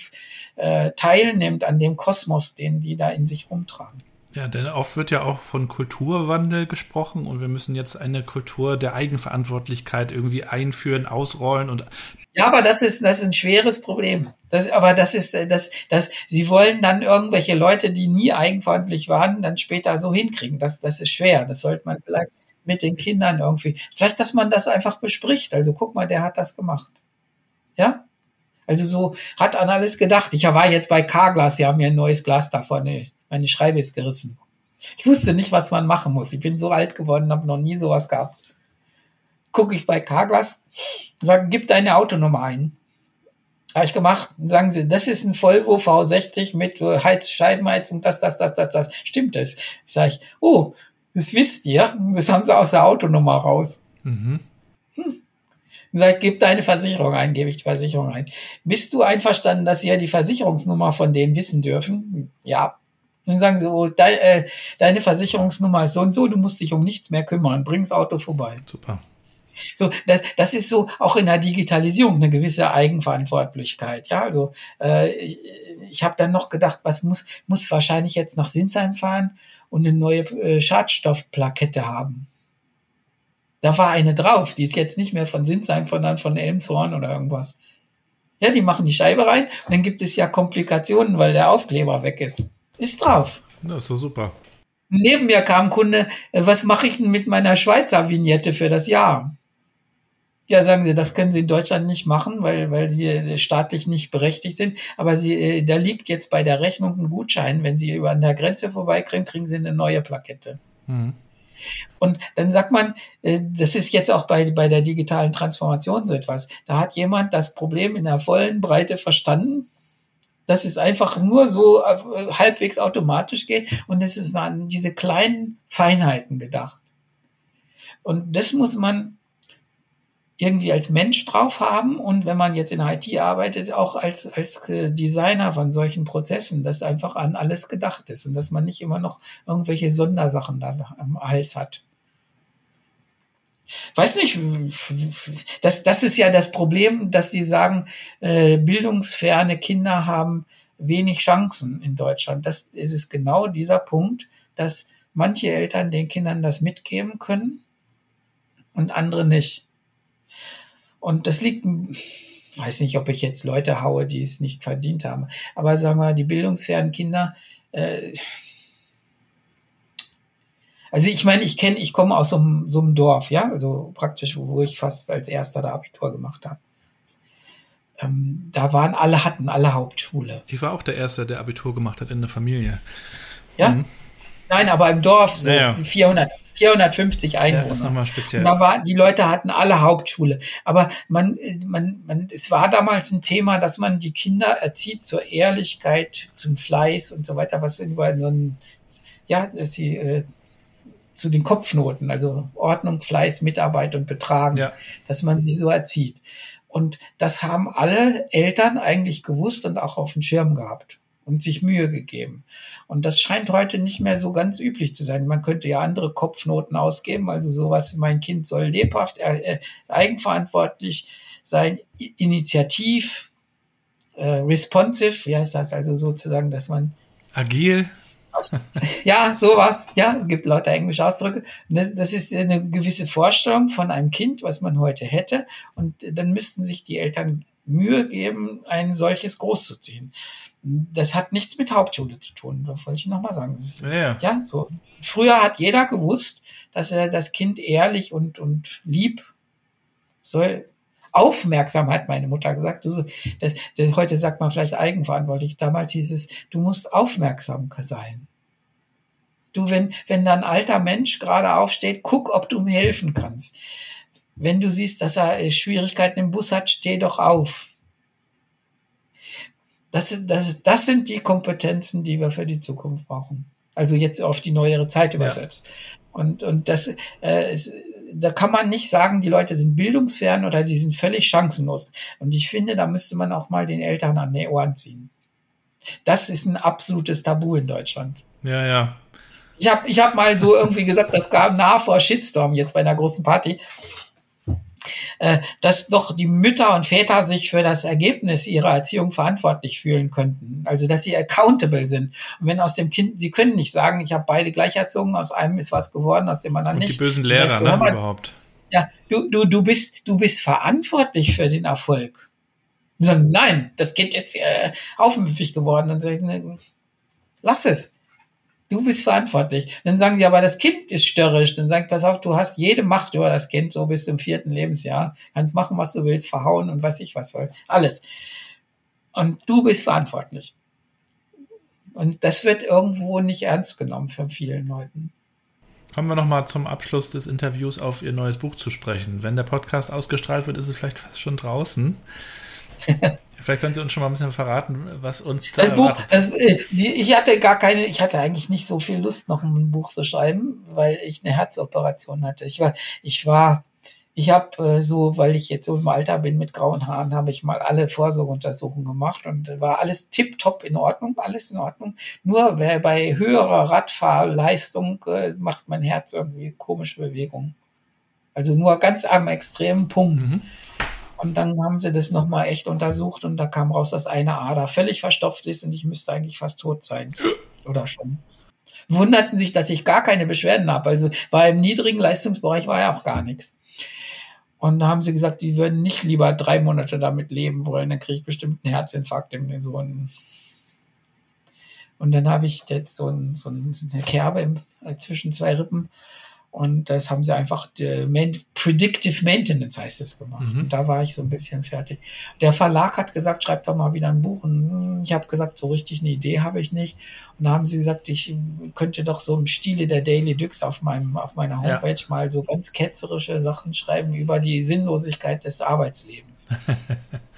äh, teilnimmt an dem Kosmos, den die da in sich rumtragen. Ja, denn oft wird ja auch von Kulturwandel gesprochen und wir müssen jetzt eine Kultur der Eigenverantwortlichkeit irgendwie einführen, ausrollen und ja, aber das ist, das ist ein schweres Problem. Das, aber das ist, das, das, sie wollen dann irgendwelche Leute, die nie eigenverantwortlich waren, dann später so hinkriegen. Das, das ist schwer. Das sollte man vielleicht mit den Kindern irgendwie, vielleicht, dass man das einfach bespricht. Also guck mal, der hat das gemacht. Ja? Also so hat an alles gedacht. Ich war jetzt bei K-Glas, die haben mir ein neues Glas davon meine Schreibe ist gerissen. Ich wusste nicht, was man machen muss. Ich bin so alt geworden, habe noch nie sowas gehabt. gucke ich bei Carglass, sage, gib deine Autonummer ein. Habe ich gemacht. Sagen sie, das ist ein Volvo V60 mit Heiz, Scheibenheizung, das, das, das, das, das. Stimmt es? Sag ich, oh, das wisst ihr. Das haben sie aus der Autonummer raus. Mhm. Hm. Sag ich, gib deine Versicherung ein, gebe ich die Versicherung ein. Bist du einverstanden, dass sie ja die Versicherungsnummer von denen wissen dürfen? Ja. Dann sagen sie, oh, de, äh, deine Versicherungsnummer ist so und so, du musst dich um nichts mehr kümmern, bring das Auto vorbei. Super. So, das, das ist so auch in der Digitalisierung eine gewisse Eigenverantwortlichkeit. Ja, also äh, ich, ich habe dann noch gedacht, was muss muss wahrscheinlich jetzt nach Sinsheim fahren und eine neue äh, Schadstoffplakette haben. Da war eine drauf, die ist jetzt nicht mehr von Sinsheim, sondern von Elmshorn oder irgendwas. Ja, die machen die Scheibe rein und dann gibt es ja Komplikationen, weil der Aufkleber weg ist. Ist drauf. Das ist so super. Neben mir kam ein Kunde, äh, was mache ich denn mit meiner Schweizer Vignette für das Jahr? Ja, sagen Sie, das können Sie in Deutschland nicht machen, weil, weil Sie staatlich nicht berechtigt sind. Aber Sie, äh, da liegt jetzt bei der Rechnung ein Gutschein. Wenn Sie über an der Grenze vorbeikriegen, kriegen Sie eine neue Plakette. Mhm. Und dann sagt man, äh, das ist jetzt auch bei, bei der digitalen Transformation so etwas. Da hat jemand das Problem in der vollen Breite verstanden, dass es einfach nur so äh, halbwegs automatisch geht und es ist an diese kleinen Feinheiten gedacht. Und das muss man irgendwie als Mensch drauf haben und wenn man jetzt in IT arbeitet, auch als, als Designer von solchen Prozessen, dass einfach an alles gedacht ist und dass man nicht immer noch irgendwelche Sondersachen da am Hals hat. Weiß nicht, das, das ist ja das Problem, dass die sagen, äh, bildungsferne Kinder haben wenig Chancen in Deutschland. Das ist genau dieser Punkt, dass manche Eltern den Kindern das mitgeben können und andere nicht. Und das liegt, weiß nicht, ob ich jetzt Leute haue, die es nicht verdient haben. Aber sagen wir, die bildungsfernen Kinder, äh, also ich meine, ich kenne, ich komme aus so einem, so einem Dorf, ja, also praktisch, wo ich fast als erster da Abitur gemacht habe. Ähm, da waren alle, hatten alle Hauptschule. Ich war auch der Erste, der Abitur gemacht hat in der Familie. Ja? Mhm. Nein, aber im Dorf so ja, ja. 400, 450 Einwohner. Ja, ist nochmal speziell. Da war, die Leute hatten alle Hauptschule. Aber man, man, man, es war damals ein Thema, dass man die Kinder erzieht zur Ehrlichkeit, zum Fleiß und so weiter, was über nur ein, ja, dass sie, äh, zu den Kopfnoten, also Ordnung, Fleiß, Mitarbeit und Betragen, ja. dass man sie so erzieht. Und das haben alle Eltern eigentlich gewusst und auch auf dem Schirm gehabt und sich Mühe gegeben. Und das scheint heute nicht mehr so ganz üblich zu sein. Man könnte ja andere Kopfnoten ausgeben, also sowas, mein Kind soll lebhaft, äh, eigenverantwortlich sein, initiativ, äh, responsive, wie heißt das also sozusagen, dass man agil. Ja, sowas. Ja, es gibt lauter englische Ausdrücke. Das, das, ist eine gewisse Vorstellung von einem Kind, was man heute hätte. Und dann müssten sich die Eltern Mühe geben, ein solches großzuziehen das hat nichts mit Hauptschule zu tun, das wollte ich nochmal sagen. Ist, ja. ja, so. Früher hat jeder gewusst, dass er das Kind ehrlich und, und lieb soll. Aufmerksam hat meine Mutter gesagt. Du, das, das, heute sagt man vielleicht eigenverantwortlich. Damals hieß es, du musst aufmerksam sein. Du, wenn, wenn da ein alter Mensch gerade aufsteht, guck, ob du ihm helfen kannst. Wenn du siehst, dass er äh, Schwierigkeiten im Bus hat, steh doch auf das, das, das sind die Kompetenzen, die wir für die Zukunft brauchen. Also jetzt auf die neuere Zeit übersetzt. Ja. Und, und das, äh, ist, da kann man nicht sagen, die Leute sind bildungsfern oder die sind völlig chancenlos. Und ich finde, da müsste man auch mal den Eltern an die Ohren ziehen. Das ist ein absolutes Tabu in Deutschland. Ja, ja. Ich habe ich hab mal so irgendwie gesagt, das gab nah vor Shitstorm jetzt bei einer großen Party dass doch die Mütter und Väter sich für das Ergebnis ihrer Erziehung verantwortlich fühlen könnten. Also dass sie accountable sind. Und wenn aus dem Kind, sie können nicht sagen, ich habe beide gleich erzogen, aus einem ist was geworden, aus dem anderen und nicht. Die bösen Lehrer, ne, man, überhaupt. Ja, du, du, du bist, du bist verantwortlich für den Erfolg. Und sagen, nein, das Kind ist äh, aufmüpfig geworden. Und sagen, lass es. Du bist verantwortlich. Dann sagen sie, aber das Kind ist störrisch. Dann sagen, pass auf, du hast jede Macht über das Kind, so bis zum vierten Lebensjahr. Kannst machen, was du willst, verhauen und was ich was soll. Alles. Und du bist verantwortlich. Und das wird irgendwo nicht ernst genommen von vielen Leuten. Kommen wir nochmal zum Abschluss des Interviews auf Ihr neues Buch zu sprechen. Wenn der Podcast ausgestrahlt wird, ist es vielleicht fast schon draußen. vielleicht können Sie uns schon mal ein bisschen verraten, was uns da das Buch, das, äh, ich hatte gar keine, ich hatte eigentlich nicht so viel Lust, noch ein Buch zu schreiben, weil ich eine Herzoperation hatte. Ich war, ich war ich habe äh, so, weil ich jetzt so im Alter bin mit grauen Haaren, habe ich mal alle Vorsorgeuntersuchungen gemacht und war alles tipptopp in Ordnung, alles in Ordnung. Nur bei höherer Radfahrleistung äh, macht mein Herz irgendwie komische Bewegungen. Also nur ganz am extremen Punkt. Mhm. Und dann haben sie das nochmal echt untersucht und da kam raus, dass eine Ader völlig verstopft ist und ich müsste eigentlich fast tot sein. Oder schon. Wunderten sich, dass ich gar keine Beschwerden habe. Also war im niedrigen Leistungsbereich war ja auch gar nichts. Und da haben sie gesagt, die würden nicht lieber drei Monate damit leben wollen, dann kriege ich bestimmt einen Herzinfarkt in so einen. Und dann habe ich jetzt so, ein, so eine Kerbe im, äh, zwischen zwei Rippen und das haben sie einfach Predictive Maintenance heißt es gemacht. Mhm. Und da war ich so ein bisschen fertig. Der Verlag hat gesagt, schreib doch mal wieder ein Buch. Und hm, ich habe gesagt, so richtig eine Idee habe ich nicht. Und da haben sie gesagt, ich könnte doch so im Stile der Daily Dux auf meinem auf meiner Homepage ja. mal so ganz ketzerische Sachen schreiben über die Sinnlosigkeit des Arbeitslebens.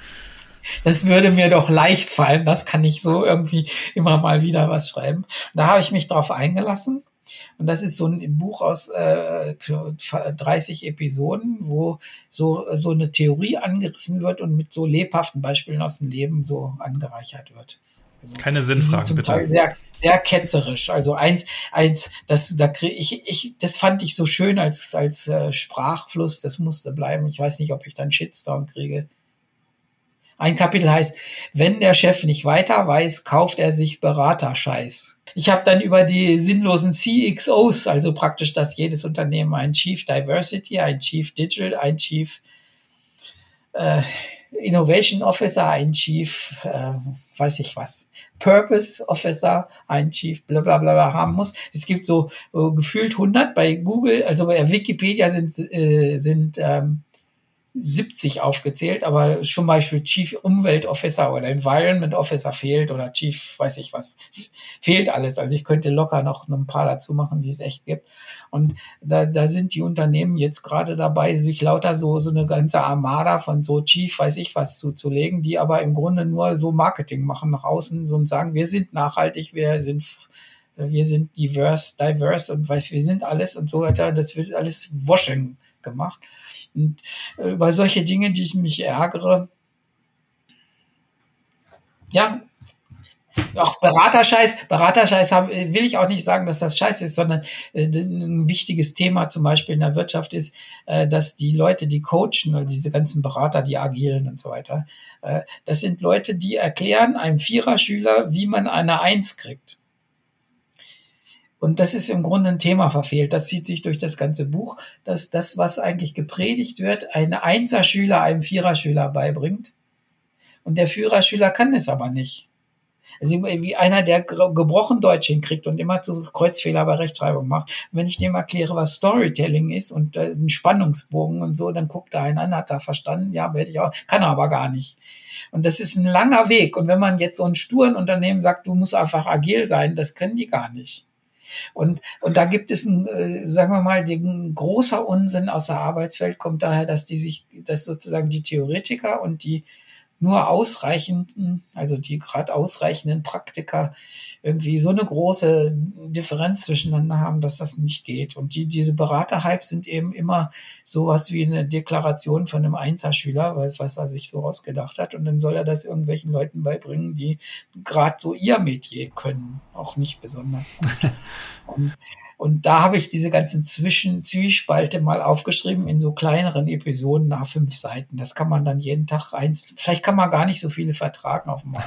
das würde mir doch leicht fallen. Das kann ich so irgendwie immer mal wieder was schreiben. Da habe ich mich drauf eingelassen und das ist so ein Buch aus äh, 30 Episoden, wo so, so eine Theorie angerissen wird und mit so lebhaften Beispielen aus dem Leben so angereichert wird. Also, Keine Sinnfragen, bitte. Teil sehr, sehr ketzerisch. Also eins, eins, das, da krieg ich, ich, das fand ich so schön als, als äh, Sprachfluss, das musste bleiben. Ich weiß nicht, ob ich dann Shitstorm kriege. Ein Kapitel heißt, wenn der Chef nicht weiter weiß, kauft er sich Beraterscheiß. Ich habe dann über die sinnlosen CXOs, also praktisch, dass jedes Unternehmen ein Chief Diversity, ein Chief Digital, ein Chief äh, Innovation Officer, ein Chief, äh, weiß ich was, Purpose Officer, ein Chief, bla bla bla, bla haben muss. Es gibt so äh, gefühlt 100 bei Google, also bei Wikipedia sind, äh, sind ähm, 70 aufgezählt, aber schon Beispiel Chief Umwelt Officer oder Environment Officer fehlt oder Chief, weiß ich was, fehlt alles. Also ich könnte locker noch ein paar dazu machen, die es echt gibt. Und da, da sind die Unternehmen jetzt gerade dabei, sich lauter so, so eine ganze Armada von so Chief, weiß ich was zuzulegen, die aber im Grunde nur so Marketing machen nach außen und sagen, wir sind nachhaltig, wir sind wir sind diverse, diverse und weiß, wir sind alles und so weiter. Das wird alles Washing gemacht. Und äh, über solche Dinge, die ich mich ärgere, ja, auch Beraterscheiß, Beraterscheiß haben, äh, will ich auch nicht sagen, dass das scheiße ist, sondern äh, ein wichtiges Thema zum Beispiel in der Wirtschaft ist, äh, dass die Leute, die coachen, oder diese ganzen Berater, die agilen und so weiter, äh, das sind Leute, die erklären einem Viererschüler, wie man eine Eins kriegt. Und das ist im Grunde ein Thema verfehlt. Das zieht sich durch das ganze Buch, dass das, was eigentlich gepredigt wird, ein Einserschüler einem Viererschüler beibringt. Und der Führerschüler kann es aber nicht. Also wie einer, der gebrochen Deutsch hinkriegt und immer zu Kreuzfehler bei Rechtschreibung macht. Und wenn ich dem erkläre, was Storytelling ist und äh, ein Spannungsbogen und so, dann guckt er einen an, hat er verstanden, ja, werde ich auch, kann er aber gar nicht. Und das ist ein langer Weg. Und wenn man jetzt so ein sturen Unternehmen sagt, du musst einfach agil sein, das können die gar nicht. Und, und da gibt es ein, äh, sagen wir mal, den großer Unsinn aus der Arbeitswelt kommt daher, dass die sich, dass sozusagen die Theoretiker und die nur ausreichenden, also die gerade ausreichenden Praktiker irgendwie so eine große Differenz zwischeneinander haben, dass das nicht geht. Und die, diese Beraterhypes sind eben immer sowas wie eine Deklaration von einem Einserschüler, was, was er sich so ausgedacht hat. Und dann soll er das irgendwelchen Leuten beibringen, die gerade so ihr Metier können. Auch nicht besonders. Und und da habe ich diese ganzen Zwischen Zwiespalte mal aufgeschrieben in so kleineren Episoden nach fünf Seiten. Das kann man dann jeden Tag eins, vielleicht kann man gar nicht so viele vertragen auf einmal.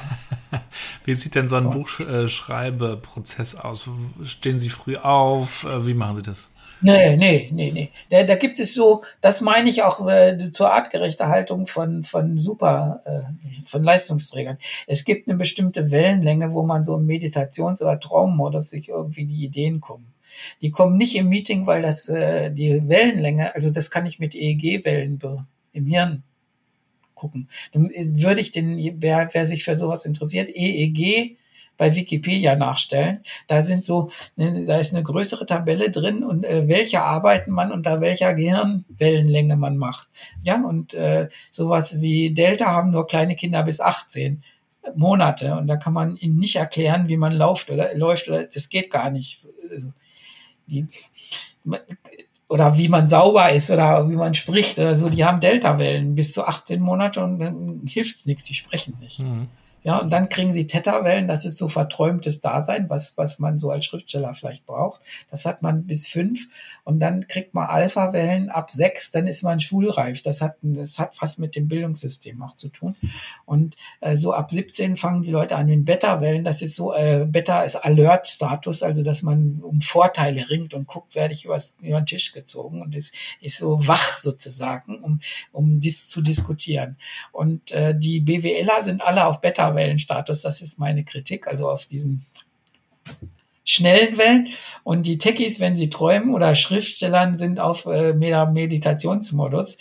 Wie sieht denn so ein Buchschreibeprozess aus? Stehen Sie früh auf? Äh, wie machen Sie das? Nee, nee, nee, nee. Da, da gibt es so, das meine ich auch äh, zur artgerechten Haltung von, von super, äh, von Leistungsträgern. Es gibt eine bestimmte Wellenlänge, wo man so im Meditations- oder Traummodus sich irgendwie die Ideen kommen. Die kommen nicht im Meeting, weil das äh, die Wellenlänge, also das kann ich mit EEG-Wellen im Hirn gucken. Dann würde ich den, wer, wer sich für sowas interessiert, EEG bei Wikipedia nachstellen. Da sind so, ne, da ist eine größere Tabelle drin und äh, welche Arbeiten man unter welcher Gehirnwellenlänge man macht. Ja, und äh, sowas wie Delta haben nur kleine Kinder bis 18 Monate und da kann man ihnen nicht erklären, wie man läuft oder läuft oder es geht gar nicht. Die, oder wie man sauber ist oder wie man spricht oder so, die haben Delta-Wellen bis zu 18 Monate und dann hilft's nichts, die sprechen nicht. Mhm. Ja, und dann kriegen sie Theta-Wellen, das ist so verträumtes Dasein, was, was man so als Schriftsteller vielleicht braucht. Das hat man bis fünf. Und dann kriegt man Alpha-Wellen ab sechs, dann ist man schulreif. Das hat, das hat fast mit dem Bildungssystem auch zu tun. Und äh, so ab 17 fangen die Leute an mit Beta-Wellen. Das ist so, äh, Beta ist Alert-Status, also dass man um Vorteile ringt und guckt, werde ich übers, über den Tisch gezogen und ist, ist so wach sozusagen, um, um dies zu diskutieren. Und äh, die BWLer sind alle auf Beta Wellenstatus. Das ist meine Kritik, also auf diesen schnellen Wellen. Und die Techies, wenn sie träumen oder Schriftstellern, sind auf äh, Meditationsmodus.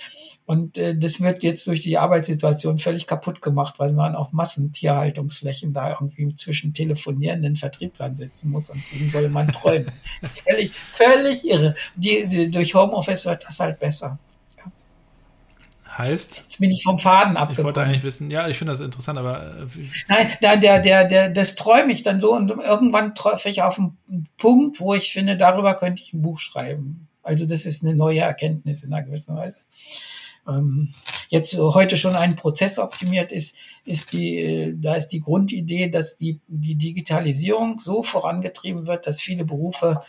Und äh, das wird jetzt durch die Arbeitssituation völlig kaputt gemacht, weil man auf Massentierhaltungsflächen da irgendwie zwischen telefonierenden Vertrieblern sitzen muss und denen soll man träumen. Das ist völlig, völlig irre. Die, die, durch Homeoffice wird das halt besser. Heißt? Jetzt bin ich vom Faden abgekommen. Ich wollte eigentlich wissen, ja, ich finde das interessant, aber. Äh, Nein, da, der, der, der, das träume ich dann so und irgendwann treffe ich auf einen Punkt, wo ich finde, darüber könnte ich ein Buch schreiben. Also das ist eine neue Erkenntnis in einer gewissen Weise. Ähm, jetzt heute schon ein Prozess optimiert ist, ist die, äh, da ist die Grundidee, dass die, die Digitalisierung so vorangetrieben wird, dass viele Berufe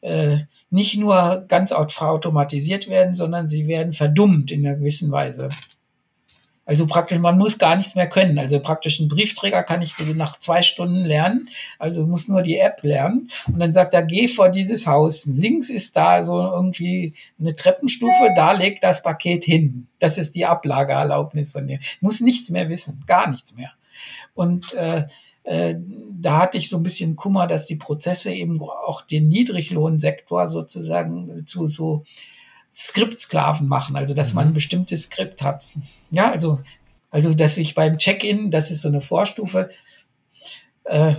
äh, nicht nur ganz automatisiert werden, sondern sie werden verdummt in einer gewissen Weise. Also praktisch, man muss gar nichts mehr können. Also praktisch ein Briefträger kann ich nach zwei Stunden lernen. Also muss nur die App lernen. Und dann sagt er, geh vor dieses Haus. Links ist da so irgendwie eine Treppenstufe, da legt das Paket hin. Das ist die Ablageerlaubnis von dir. Muss nichts mehr wissen, gar nichts mehr. Und äh, äh, da hatte ich so ein bisschen Kummer, dass die Prozesse eben auch den Niedriglohnsektor sozusagen zu so Skriptsklaven machen, also dass man mhm. ein bestimmtes Skript hat. Ja, also, also dass ich beim Check-in, das ist so eine Vorstufe, äh,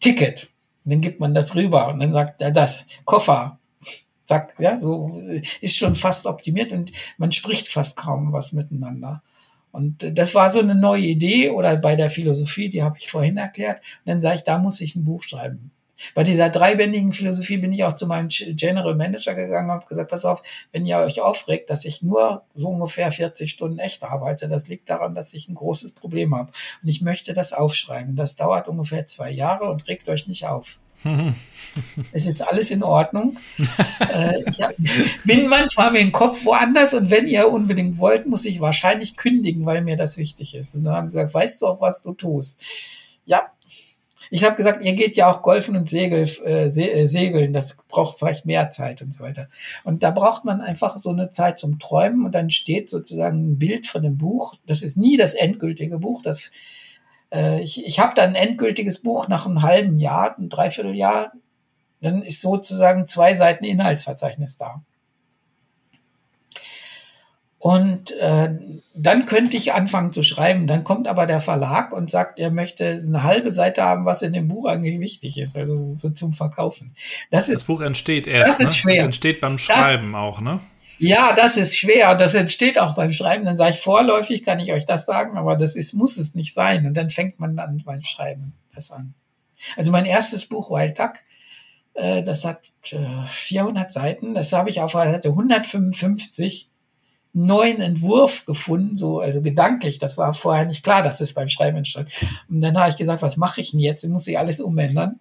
Ticket, dann gibt man das rüber und dann sagt er das, Koffer, sagt, ja, so ist schon fast optimiert und man spricht fast kaum was miteinander. Und äh, das war so eine neue Idee oder bei der Philosophie, die habe ich vorhin erklärt. Und dann sage ich, da muss ich ein Buch schreiben. Bei dieser dreibändigen Philosophie bin ich auch zu meinem General Manager gegangen und habe gesagt, pass auf, wenn ihr euch aufregt, dass ich nur so ungefähr 40 Stunden echt arbeite, das liegt daran, dass ich ein großes Problem habe. Und ich möchte das aufschreiben. Das dauert ungefähr zwei Jahre und regt euch nicht auf. es ist alles in Ordnung. äh, ich hab, bin manchmal mit dem Kopf woanders und wenn ihr unbedingt wollt, muss ich wahrscheinlich kündigen, weil mir das wichtig ist. Und dann haben sie gesagt, weißt du auch, was du tust? Ja. Ich habe gesagt, ihr geht ja auch Golfen und Segel, äh, äh, Segeln, das braucht vielleicht mehr Zeit und so weiter. Und da braucht man einfach so eine Zeit zum Träumen und dann steht sozusagen ein Bild von dem Buch. Das ist nie das endgültige Buch, das äh, ich, ich habe dann ein endgültiges Buch nach einem halben Jahr, ein Dreivierteljahr, dann ist sozusagen zwei Seiten Inhaltsverzeichnis da. Und äh, dann könnte ich anfangen zu schreiben. Dann kommt aber der Verlag und sagt, er möchte eine halbe Seite haben, was in dem Buch eigentlich wichtig ist, also so zum Verkaufen. Das, das ist, Buch entsteht erst. Das ist ne? schwer. Das entsteht beim Schreiben das, auch, ne? Ja, das ist schwer. Das entsteht auch beim Schreiben. Dann sage ich vorläufig, kann ich euch das sagen, aber das ist, muss es nicht sein. Und dann fängt man dann beim Schreiben das an. Also mein erstes Buch Wild Duck, äh, das hat äh, 400 Seiten. Das habe ich auf Seite 155 neuen Entwurf gefunden, so also gedanklich. Das war vorher nicht klar, dass das beim Schreiben entstand. Und dann habe ich gesagt, was mache ich denn jetzt? Ich muss ich alles umändern.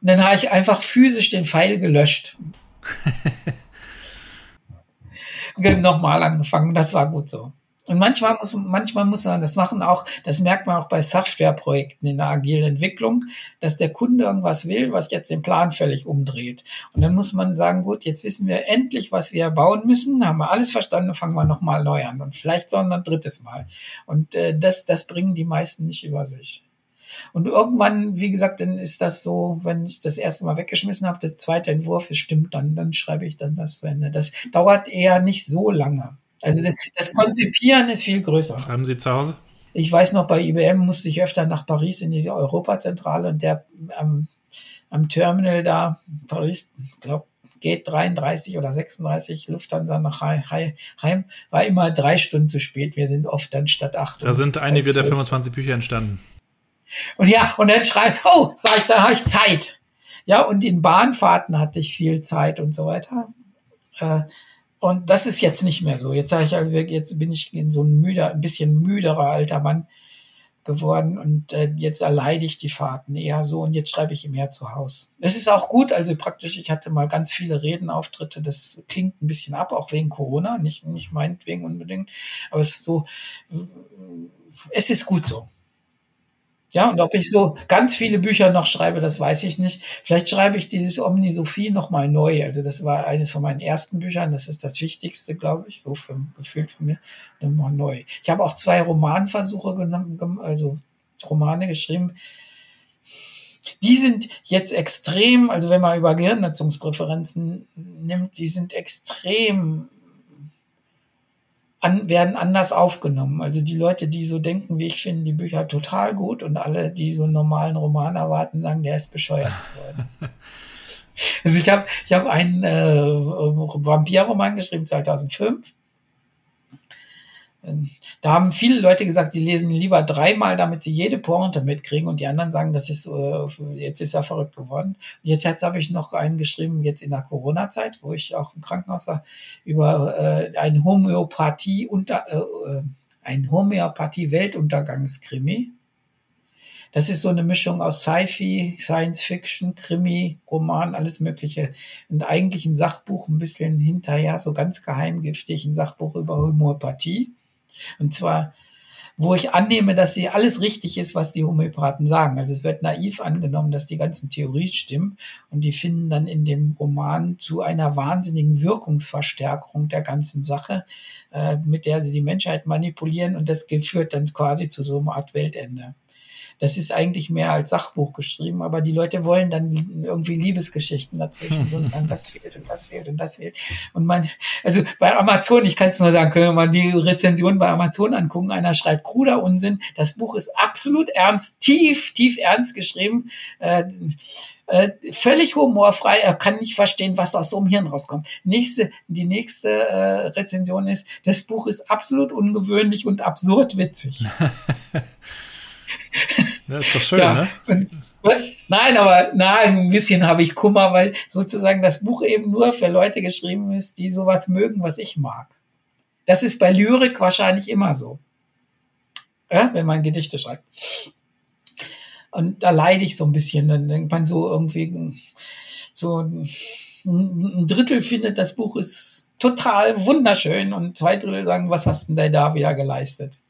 Und dann habe ich einfach physisch den Pfeil gelöscht. nochmal angefangen. Das war gut so. Und manchmal muss, manchmal muss man das machen auch, das merkt man auch bei Softwareprojekten in der agilen Entwicklung, dass der Kunde irgendwas will, was jetzt den Plan völlig umdreht. Und dann muss man sagen, gut, jetzt wissen wir endlich, was wir bauen müssen, haben wir alles verstanden, fangen wir nochmal neu an. Und vielleicht sondern ein drittes Mal. Und äh, das, das bringen die meisten nicht über sich. Und irgendwann, wie gesagt, dann ist das so, wenn ich das erste Mal weggeschmissen habe, das zweite Entwurf, es stimmt dann, dann schreibe ich dann das zu Ende. Das dauert eher nicht so lange. Also das, das Konzipieren ist viel größer. Schreiben Sie zu Hause? ich weiß noch, bei IBM musste ich öfter nach Paris in die Europazentrale und der am, am Terminal da, Paris, glaube geht 33 oder 36 Lufthansa nach Heim, war immer drei Stunden zu spät. Wir sind oft dann statt acht. Da sind einige der 25 Bücher entstanden. Und ja, und dann schreibe oh, sag ich, da habe ich Zeit. Ja, und in Bahnfahrten hatte ich viel Zeit und so weiter. Äh, und das ist jetzt nicht mehr so. Jetzt sage ich, also, jetzt bin ich in so ein müder, ein bisschen müderer alter Mann geworden und äh, jetzt erleide ich die Fahrten eher so und jetzt schreibe ich mehr zu Hause. Es ist auch gut, also praktisch, ich hatte mal ganz viele Redenauftritte, das klingt ein bisschen ab, auch wegen Corona, nicht, nicht meinetwegen unbedingt, aber es ist so, es ist gut so. Ja, und ob ich so ganz viele Bücher noch schreibe, das weiß ich nicht. Vielleicht schreibe ich dieses Omni Sophie nochmal neu. Also das war eines von meinen ersten Büchern. Das ist das Wichtigste, glaube ich, so für, gefühlt von mir. Nochmal neu. Ich habe auch zwei Romanversuche genommen, also Romane geschrieben. Die sind jetzt extrem, also wenn man über Gehirnnutzungspräferenzen nimmt, die sind extrem an, werden anders aufgenommen. Also die Leute, die so denken wie ich, finden die Bücher total gut und alle, die so einen normalen Roman erwarten, sagen, der ist bescheuert geworden. also ich habe ich hab einen äh, Vampirroman geschrieben 2005 da haben viele Leute gesagt, sie lesen lieber dreimal, damit sie jede Pointe mitkriegen und die anderen sagen, das ist äh, jetzt ist er verrückt geworden. Jetzt, jetzt habe ich noch einen geschrieben, jetzt in der Corona-Zeit, wo ich auch im Krankenhaus war, über äh, ein Homöopathie unter äh, äh, ein Homöopathie-Weltuntergangskrimi. Das ist so eine Mischung aus Sci-Fi, Science-Fiction, Krimi, Roman, alles Mögliche. Und eigentlich ein Sachbuch, ein bisschen hinterher, so ganz geheimgiftig, ein Sachbuch über Homöopathie. Und zwar, wo ich annehme, dass sie alles richtig ist, was die Homöopathen sagen. Also es wird naiv angenommen, dass die ganzen Theorien stimmen und die finden dann in dem Roman zu einer wahnsinnigen Wirkungsverstärkung der ganzen Sache, äh, mit der sie die Menschheit manipulieren und das führt dann quasi zu so einer Art Weltende. Das ist eigentlich mehr als Sachbuch geschrieben, aber die Leute wollen dann irgendwie Liebesgeschichten dazwischen und sagen, das fehlt und das fehlt und das fehlt. Und man, also bei Amazon, ich kann es nur sagen, können wir mal die Rezension bei Amazon angucken. Einer schreibt kruder Unsinn. Das Buch ist absolut ernst, tief, tief ernst geschrieben. Äh, äh, völlig humorfrei. Er kann nicht verstehen, was aus so einem Hirn rauskommt. Nächste, die nächste äh, Rezension ist, das Buch ist absolut ungewöhnlich und absurd witzig. Das ist doch schön, ja. ne? Was? Nein, aber na, ein bisschen habe ich Kummer, weil sozusagen das Buch eben nur für Leute geschrieben ist, die sowas mögen, was ich mag. Das ist bei Lyrik wahrscheinlich immer so. Ja, wenn man Gedichte schreibt. Und da leide ich so ein bisschen. Dann denkt man so irgendwie, so ein Drittel findet, das Buch ist total wunderschön und zwei Drittel sagen, was hast denn der da wieder geleistet?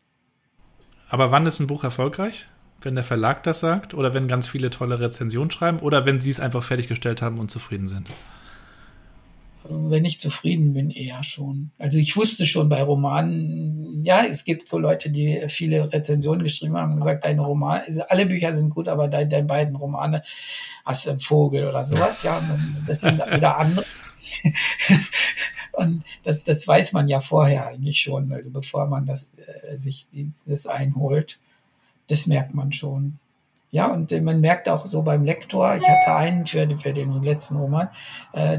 Aber wann ist ein Buch erfolgreich? Wenn der Verlag das sagt oder wenn ganz viele tolle Rezensionen schreiben oder wenn sie es einfach fertiggestellt haben und zufrieden sind? Wenn ich zufrieden bin, eher schon. Also ich wusste schon bei Romanen, ja, es gibt so Leute, die viele Rezensionen geschrieben haben, gesagt, deine Romane, also alle Bücher sind gut, aber deine, deine beiden Romane hast du einen Vogel oder sowas, ja, das sind wieder andere. Und das, das weiß man ja vorher eigentlich schon, also bevor man das äh, sich das einholt. Das merkt man schon. Ja, und man merkt auch so beim Lektor, ich hatte einen für, für den letzten Roman, äh,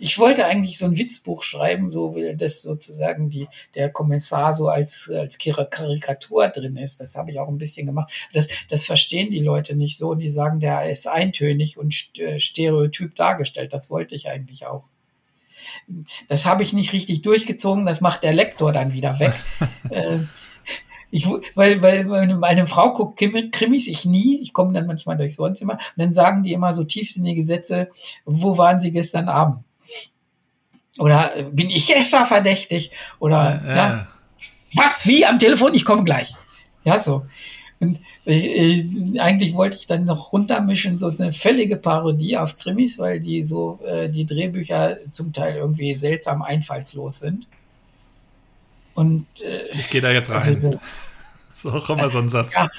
ich wollte eigentlich so ein Witzbuch schreiben, so wie das sozusagen die, der Kommissar so als, als Karikatur drin ist. Das habe ich auch ein bisschen gemacht. Das, das verstehen die Leute nicht so. Die sagen, der ist eintönig und äh, stereotyp dargestellt. Das wollte ich eigentlich auch. Das habe ich nicht richtig durchgezogen, das macht der Lektor dann wieder weg. Äh, ich, weil, weil meine Frau guckt Krimis, ich nie. Ich komme dann manchmal durchs Wohnzimmer und dann sagen die immer so tiefsinnige Sätze, wo waren sie gestern Abend? Oder äh, bin ich etwa verdächtig? Oder ja, ja. was, wie am Telefon? Ich komme gleich. Ja, so. Und äh, eigentlich wollte ich dann noch runtermischen, so eine völlige Parodie auf Krimis, weil die so, äh, die Drehbücher zum Teil irgendwie seltsam einfallslos sind. Und äh, ich gehe da jetzt rein. Also, so, ist auch immer so ein Satz. Ja.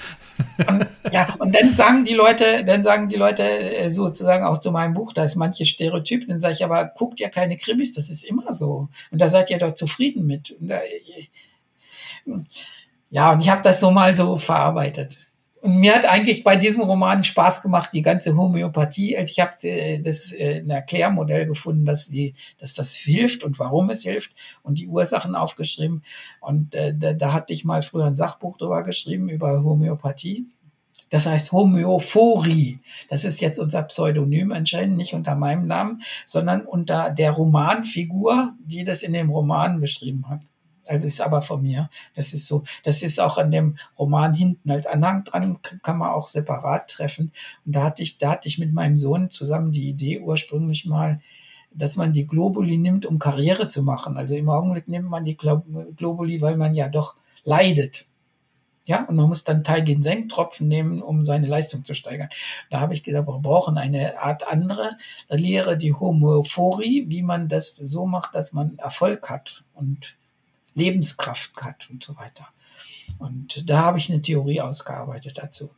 Und, ja, und dann sagen die Leute, dann sagen die Leute äh, sozusagen auch zu meinem Buch, da ist manche Stereotypen, dann sage ich, aber guckt ja keine Krimis, das ist immer so. Und da seid ihr doch zufrieden mit. Und da, Ja, und ich habe das so mal so verarbeitet. Und mir hat eigentlich bei diesem Roman Spaß gemacht, die ganze Homöopathie. Also ich habe äh, das äh, ein Erklärmodell gefunden, dass die, dass das hilft und warum es hilft und die Ursachen aufgeschrieben. Und äh, da, da hatte ich mal früher ein Sachbuch drüber geschrieben über Homöopathie. Das heißt Homöophorie. Das ist jetzt unser Pseudonym anscheinend, nicht unter meinem Namen, sondern unter der Romanfigur, die das in dem Roman geschrieben hat. Also ist aber von mir. Das ist so, das ist auch an dem Roman hinten als Anhang dran, kann man auch separat treffen. Und da hatte ich, da hatte ich mit meinem Sohn zusammen die Idee ursprünglich mal, dass man die Globuli nimmt, um Karriere zu machen. Also im Augenblick nimmt man die Globuli, weil man ja doch leidet. Ja, und man muss dann Teilgensenktropfen nehmen, um seine Leistung zu steigern. Da habe ich gesagt, wir brauchen eine Art andere Lehre, die Homophorie, wie man das so macht, dass man Erfolg hat und Lebenskraft hat und so weiter. Und da habe ich eine Theorie ausgearbeitet dazu.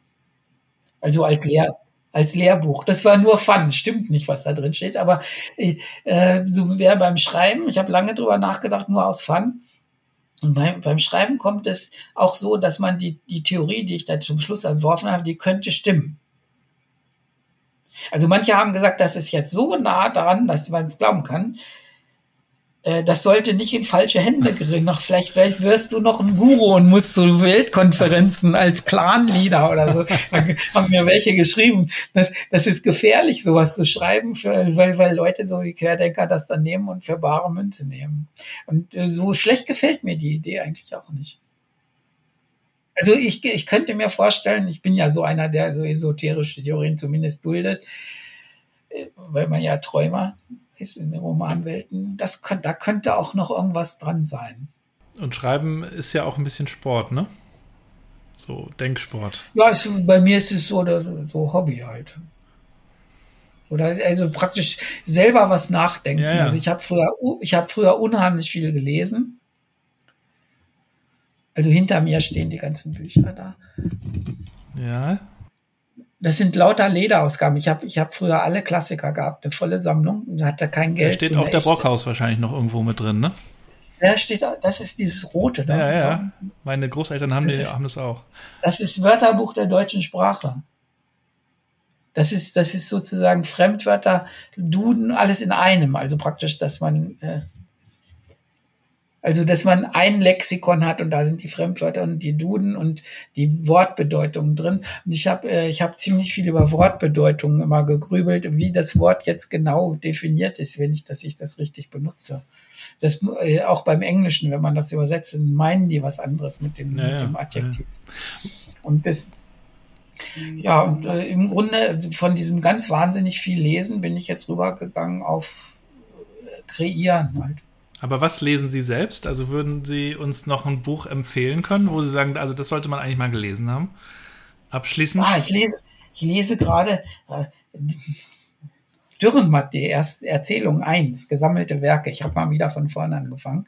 Also als Lehr als Lehrbuch. Das war nur Fun, stimmt nicht, was da drin steht, aber äh, so wäre beim Schreiben, ich habe lange drüber nachgedacht, nur aus Fun. Und beim, beim Schreiben kommt es auch so, dass man die, die Theorie, die ich da zum Schluss entworfen habe, die könnte stimmen. Also manche haben gesagt, das ist jetzt so nah daran, dass man es glauben kann. Äh, das sollte nicht in falsche Hände gerinnen. Noch vielleicht, vielleicht wirst du noch ein Guru und musst zu Weltkonferenzen als Clan-Leader oder so. Da haben mir welche geschrieben. Das, das ist gefährlich, sowas zu schreiben, für, weil, weil Leute so wie Querdenker das dann nehmen und für bare Münze nehmen. Und äh, so schlecht gefällt mir die Idee eigentlich auch nicht. Also ich, ich könnte mir vorstellen, ich bin ja so einer, der so esoterische Theorien zumindest duldet, äh, weil man ja Träumer ist in den Romanwelten. Das da könnte auch noch irgendwas dran sein. Und Schreiben ist ja auch ein bisschen Sport, ne? So Denksport. Ja, es, bei mir ist es so, so Hobby halt. Oder also praktisch selber was nachdenken. Ja, ja. Also ich habe früher, ich habe früher unheimlich viel gelesen. Also hinter mir stehen die ganzen Bücher da. Ja. Das sind lauter Lederausgaben. Ich habe ich hab früher alle Klassiker gehabt, eine volle Sammlung und hatte kein Geld. Da steht auch der Brockhaus wahrscheinlich noch irgendwo mit drin, ne? Ja, steht, das ist dieses rote da. Ja, ja. Meine Großeltern haben, das, die, ist, haben das auch. Das ist Wörterbuch der deutschen Sprache. Das ist, das ist sozusagen Fremdwörter, Duden, alles in einem. Also praktisch, dass man äh, also, dass man ein Lexikon hat und da sind die Fremdwörter und die Duden und die Wortbedeutungen drin. Und ich habe äh, ich hab ziemlich viel über Wortbedeutungen immer gegrübelt, wie das Wort jetzt genau definiert ist, wenn ich, dass ich das richtig benutze. Das äh, auch beim Englischen, wenn man das übersetzt, dann meinen die was anderes mit dem, ja, mit dem Adjektiv. Ja. Und das, ja, und äh, im Grunde von diesem ganz wahnsinnig viel Lesen bin ich jetzt rübergegangen auf äh, Kreieren halt. Aber was lesen Sie selbst? Also würden Sie uns noch ein Buch empfehlen können, wo Sie sagen, also das sollte man eigentlich mal gelesen haben? Abschließend? Ah, ich lese, ich lese gerade äh, Dürrenmatt, die erste Erzählung 1, gesammelte Werke. Ich habe mal wieder von vorne angefangen.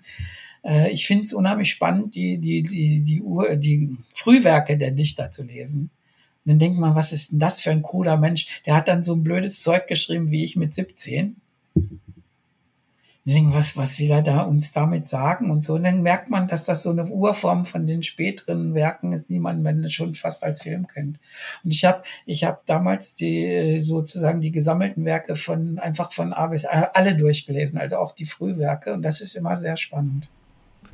Äh, ich finde es unheimlich spannend, die, die, die, die, Ur, die Frühwerke der Dichter zu lesen. Und dann denkt man, was ist denn das für ein cooler Mensch? Der hat dann so ein blödes Zeug geschrieben wie ich mit 17 denken, was, was will er da uns damit sagen und so. Und dann merkt man, dass das so eine Urform von den späteren Werken ist, die man, man schon fast als Film kennt. Und ich habe ich hab damals die sozusagen die gesammelten Werke von einfach von A bis A alle durchgelesen, also auch die Frühwerke. Und das ist immer sehr spannend.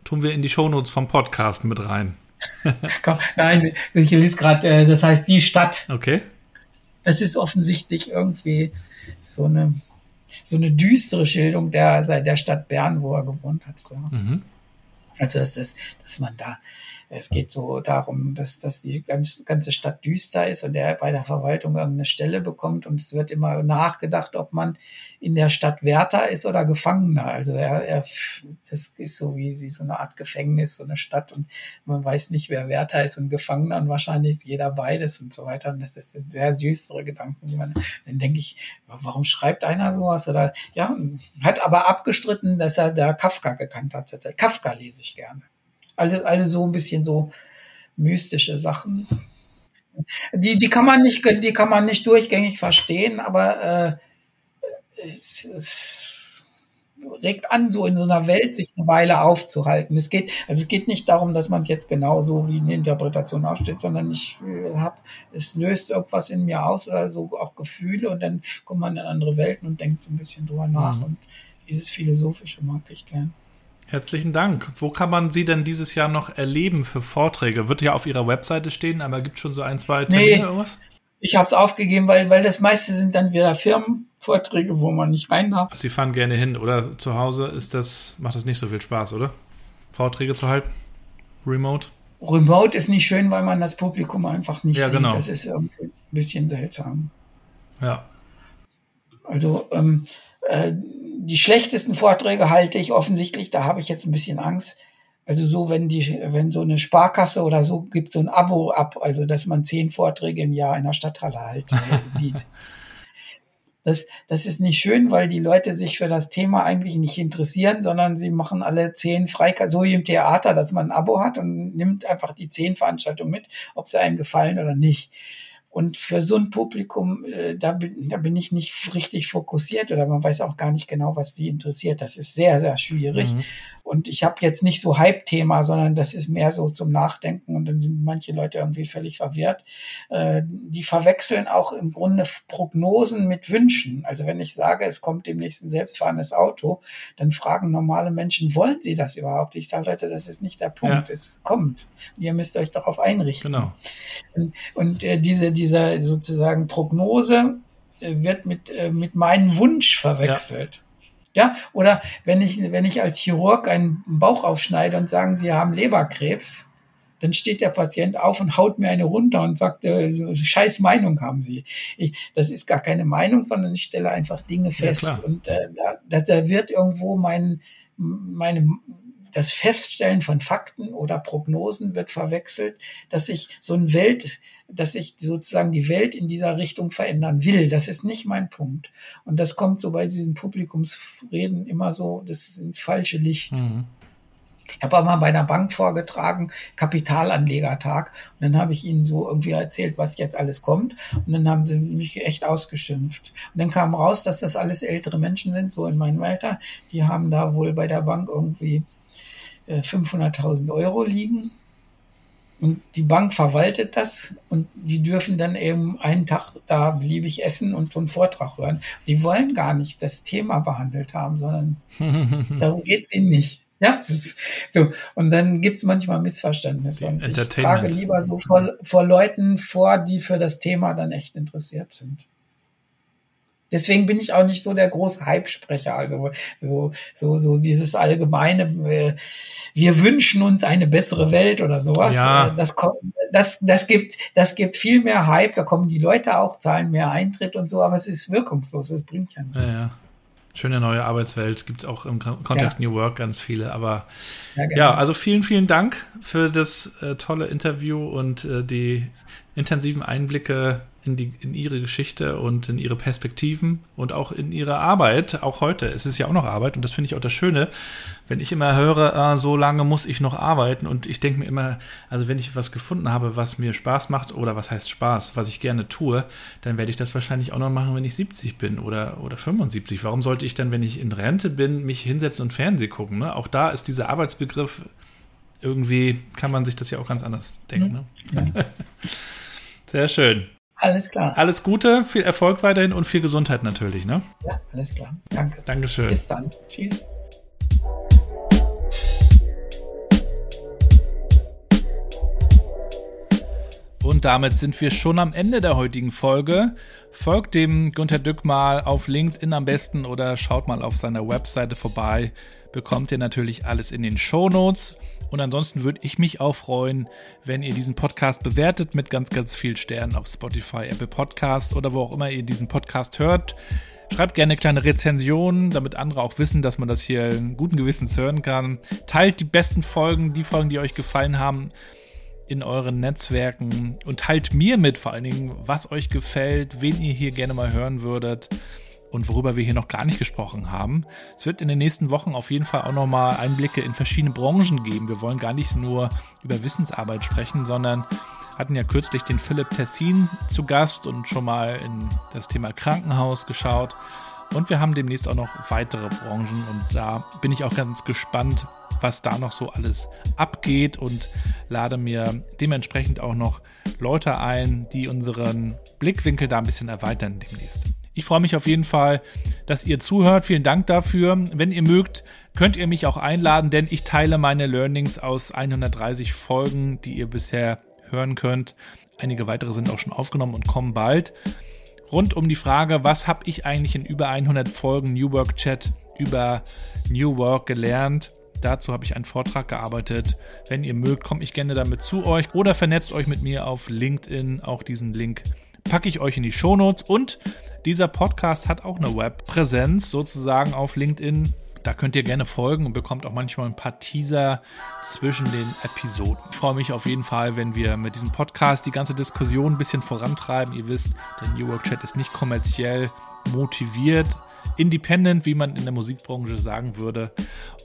Tun wir in die Shownotes vom Podcast mit rein. Nein, ich lese gerade, äh, das heißt die Stadt. Okay. Das ist offensichtlich irgendwie so eine so eine düstere Schilderung der, der Stadt Bern, wo er gewohnt hat früher. Mhm. Also, dass, dass, dass man da es geht so darum, dass, dass die ganze, ganze Stadt düster ist und er bei der Verwaltung irgendeine Stelle bekommt und es wird immer nachgedacht, ob man in der Stadt Wärter ist oder Gefangener. Also er, er das ist so wie, wie so eine Art Gefängnis, so eine Stadt und man weiß nicht, wer Wärter ist und Gefangener und wahrscheinlich ist jeder beides und so weiter. Und das sind sehr düstere Gedanken, die man, dann denke ich, warum schreibt einer sowas oder, ja, hat aber abgestritten, dass er da Kafka gekannt hat. Kafka lese ich gerne alle, alle so ein bisschen so mystische Sachen. Die, die kann man nicht, die kann man nicht durchgängig verstehen, aber äh, es, es, regt an, so in so einer Welt sich eine Weile aufzuhalten. Es geht, also es geht nicht darum, dass man jetzt genau so wie eine Interpretation aufsteht, sondern ich äh, habe, es löst irgendwas in mir aus oder so auch Gefühle und dann kommt man in andere Welten und denkt so ein bisschen drüber nach mhm. und dieses Philosophische mag ich gern. Herzlichen Dank. Wo kann man Sie denn dieses Jahr noch erleben für Vorträge? Wird ja auf Ihrer Webseite stehen, aber gibt es schon so ein, zwei Termine nee, irgendwas? Ich habe es aufgegeben, weil, weil das meiste sind dann wieder Firmenvorträge, wo man nicht rein darf. Sie fahren gerne hin, oder? Zu Hause ist das, macht das nicht so viel Spaß, oder? Vorträge zu halten? Remote? Remote ist nicht schön, weil man das Publikum einfach nicht ja, sieht. Genau. Das ist irgendwie ein bisschen seltsam. Ja. Also, ähm, äh, die schlechtesten Vorträge halte ich offensichtlich, da habe ich jetzt ein bisschen Angst. Also so, wenn die, wenn so eine Sparkasse oder so gibt so ein Abo ab, also dass man zehn Vorträge im Jahr in der Stadthalle halt äh, sieht. Das, das ist nicht schön, weil die Leute sich für das Thema eigentlich nicht interessieren, sondern sie machen alle zehn Freikarten, so wie im Theater, dass man ein Abo hat und nimmt einfach die zehn Veranstaltungen mit, ob sie einem gefallen oder nicht. Und für so ein Publikum, äh, da, bin, da bin ich nicht richtig fokussiert oder man weiß auch gar nicht genau, was die interessiert. Das ist sehr, sehr schwierig. Mhm. Und ich habe jetzt nicht so Hype-Thema, sondern das ist mehr so zum Nachdenken und dann sind manche Leute irgendwie völlig verwirrt. Äh, die verwechseln auch im Grunde Prognosen mit Wünschen. Also wenn ich sage, es kommt demnächst ein selbstfahrendes Auto, dann fragen normale Menschen, wollen sie das überhaupt? Ich sage, Leute, das ist nicht der Punkt. Ja. Es kommt. Ihr müsst euch darauf einrichten. Genau. Und, und äh, diese, diese sozusagen Prognose äh, wird mit, mit meinem Wunsch verwechselt. Ja. Ja, oder wenn ich, wenn ich als Chirurg einen Bauch aufschneide und sagen, Sie haben Leberkrebs, dann steht der Patient auf und haut mir eine runter und sagt, äh, scheiß Meinung haben Sie. Ich, das ist gar keine Meinung, sondern ich stelle einfach Dinge fest. Ja, und äh, da, da wird irgendwo mein, meine, das Feststellen von Fakten oder Prognosen wird verwechselt, dass ich so ein Welt, dass ich sozusagen die Welt in dieser Richtung verändern will. Das ist nicht mein Punkt. Und das kommt so bei diesen Publikumsreden immer so, das ist ins falsche Licht. Mhm. Ich habe auch mal bei einer Bank vorgetragen, Kapitalanlegertag. Und dann habe ich ihnen so irgendwie erzählt, was jetzt alles kommt. Und dann haben sie mich echt ausgeschimpft. Und dann kam raus, dass das alles ältere Menschen sind, so in meinem Alter. Die haben da wohl bei der Bank irgendwie 500.000 äh, Euro liegen und die Bank verwaltet das und die dürfen dann eben einen Tag da beliebig essen und so einen Vortrag hören. Die wollen gar nicht das Thema behandelt haben, sondern darum geht's ihnen nicht. Ja, so. Und dann gibt's manchmal Missverständnisse. Und ich trage lieber so vor, vor Leuten vor, die für das Thema dann echt interessiert sind. Deswegen bin ich auch nicht so der große Hype-Sprecher. Also so, so, so dieses allgemeine, äh, wir wünschen uns eine bessere Welt oder sowas. Ja. Äh, das, das, das gibt, das gibt viel mehr Hype. Da kommen die Leute auch, zahlen mehr Eintritt und so, aber es ist wirkungslos. Es bringt ja nichts. Ja, ja. Schöne neue Arbeitswelt gibt es auch im Kontext ja. New Work ganz viele. Aber ja, ja, also vielen, vielen Dank für das äh, tolle Interview und äh, die intensiven Einblicke in, die, in ihre Geschichte und in ihre Perspektiven und auch in ihre Arbeit, auch heute. Es ist ja auch noch Arbeit und das finde ich auch das Schöne, wenn ich immer höre, äh, so lange muss ich noch arbeiten und ich denke mir immer, also wenn ich was gefunden habe, was mir Spaß macht oder was heißt Spaß, was ich gerne tue, dann werde ich das wahrscheinlich auch noch machen, wenn ich 70 bin oder, oder 75. Warum sollte ich dann, wenn ich in Rente bin, mich hinsetzen und Fernsehen gucken? Ne? Auch da ist dieser Arbeitsbegriff irgendwie, kann man sich das ja auch ganz anders denken. Ne? Ja. Sehr schön. Alles klar. Alles Gute, viel Erfolg weiterhin und viel Gesundheit natürlich, ne? Ja, alles klar. Danke. Dankeschön. Bis dann. Tschüss. Und damit sind wir schon am Ende der heutigen Folge. Folgt dem Gunter Dück mal auf LinkedIn am besten oder schaut mal auf seiner Webseite vorbei. Bekommt ihr natürlich alles in den Show Notes. Und ansonsten würde ich mich auch freuen, wenn ihr diesen Podcast bewertet mit ganz, ganz vielen Sternen auf Spotify, Apple Podcasts oder wo auch immer ihr diesen Podcast hört. Schreibt gerne kleine Rezensionen, damit andere auch wissen, dass man das hier in guten Gewissens hören kann. Teilt die besten Folgen, die Folgen, die euch gefallen haben, in euren Netzwerken und teilt mir mit vor allen Dingen, was euch gefällt, wen ihr hier gerne mal hören würdet und worüber wir hier noch gar nicht gesprochen haben. Es wird in den nächsten Wochen auf jeden Fall auch nochmal Einblicke in verschiedene Branchen geben. Wir wollen gar nicht nur über Wissensarbeit sprechen, sondern hatten ja kürzlich den Philipp Tessin zu Gast und schon mal in das Thema Krankenhaus geschaut. Und wir haben demnächst auch noch weitere Branchen und da bin ich auch ganz gespannt, was da noch so alles abgeht und lade mir dementsprechend auch noch Leute ein, die unseren Blickwinkel da ein bisschen erweitern demnächst. Ich freue mich auf jeden Fall, dass ihr zuhört. Vielen Dank dafür. Wenn ihr mögt, könnt ihr mich auch einladen, denn ich teile meine Learnings aus 130 Folgen, die ihr bisher hören könnt. Einige weitere sind auch schon aufgenommen und kommen bald. Rund um die Frage, was habe ich eigentlich in über 100 Folgen New Work Chat über New Work gelernt? Dazu habe ich einen Vortrag gearbeitet. Wenn ihr mögt, komme ich gerne damit zu euch oder vernetzt euch mit mir auf LinkedIn. Auch diesen Link packe ich euch in die Shownotes. Und dieser Podcast hat auch eine Webpräsenz sozusagen auf LinkedIn. Da könnt ihr gerne folgen und bekommt auch manchmal ein paar Teaser zwischen den Episoden. Ich freue mich auf jeden Fall, wenn wir mit diesem Podcast die ganze Diskussion ein bisschen vorantreiben. Ihr wisst, der New Work Chat ist nicht kommerziell motiviert, independent, wie man in der Musikbranche sagen würde.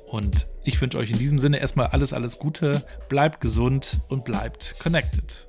Und ich wünsche euch in diesem Sinne erstmal alles, alles Gute. Bleibt gesund und bleibt connected.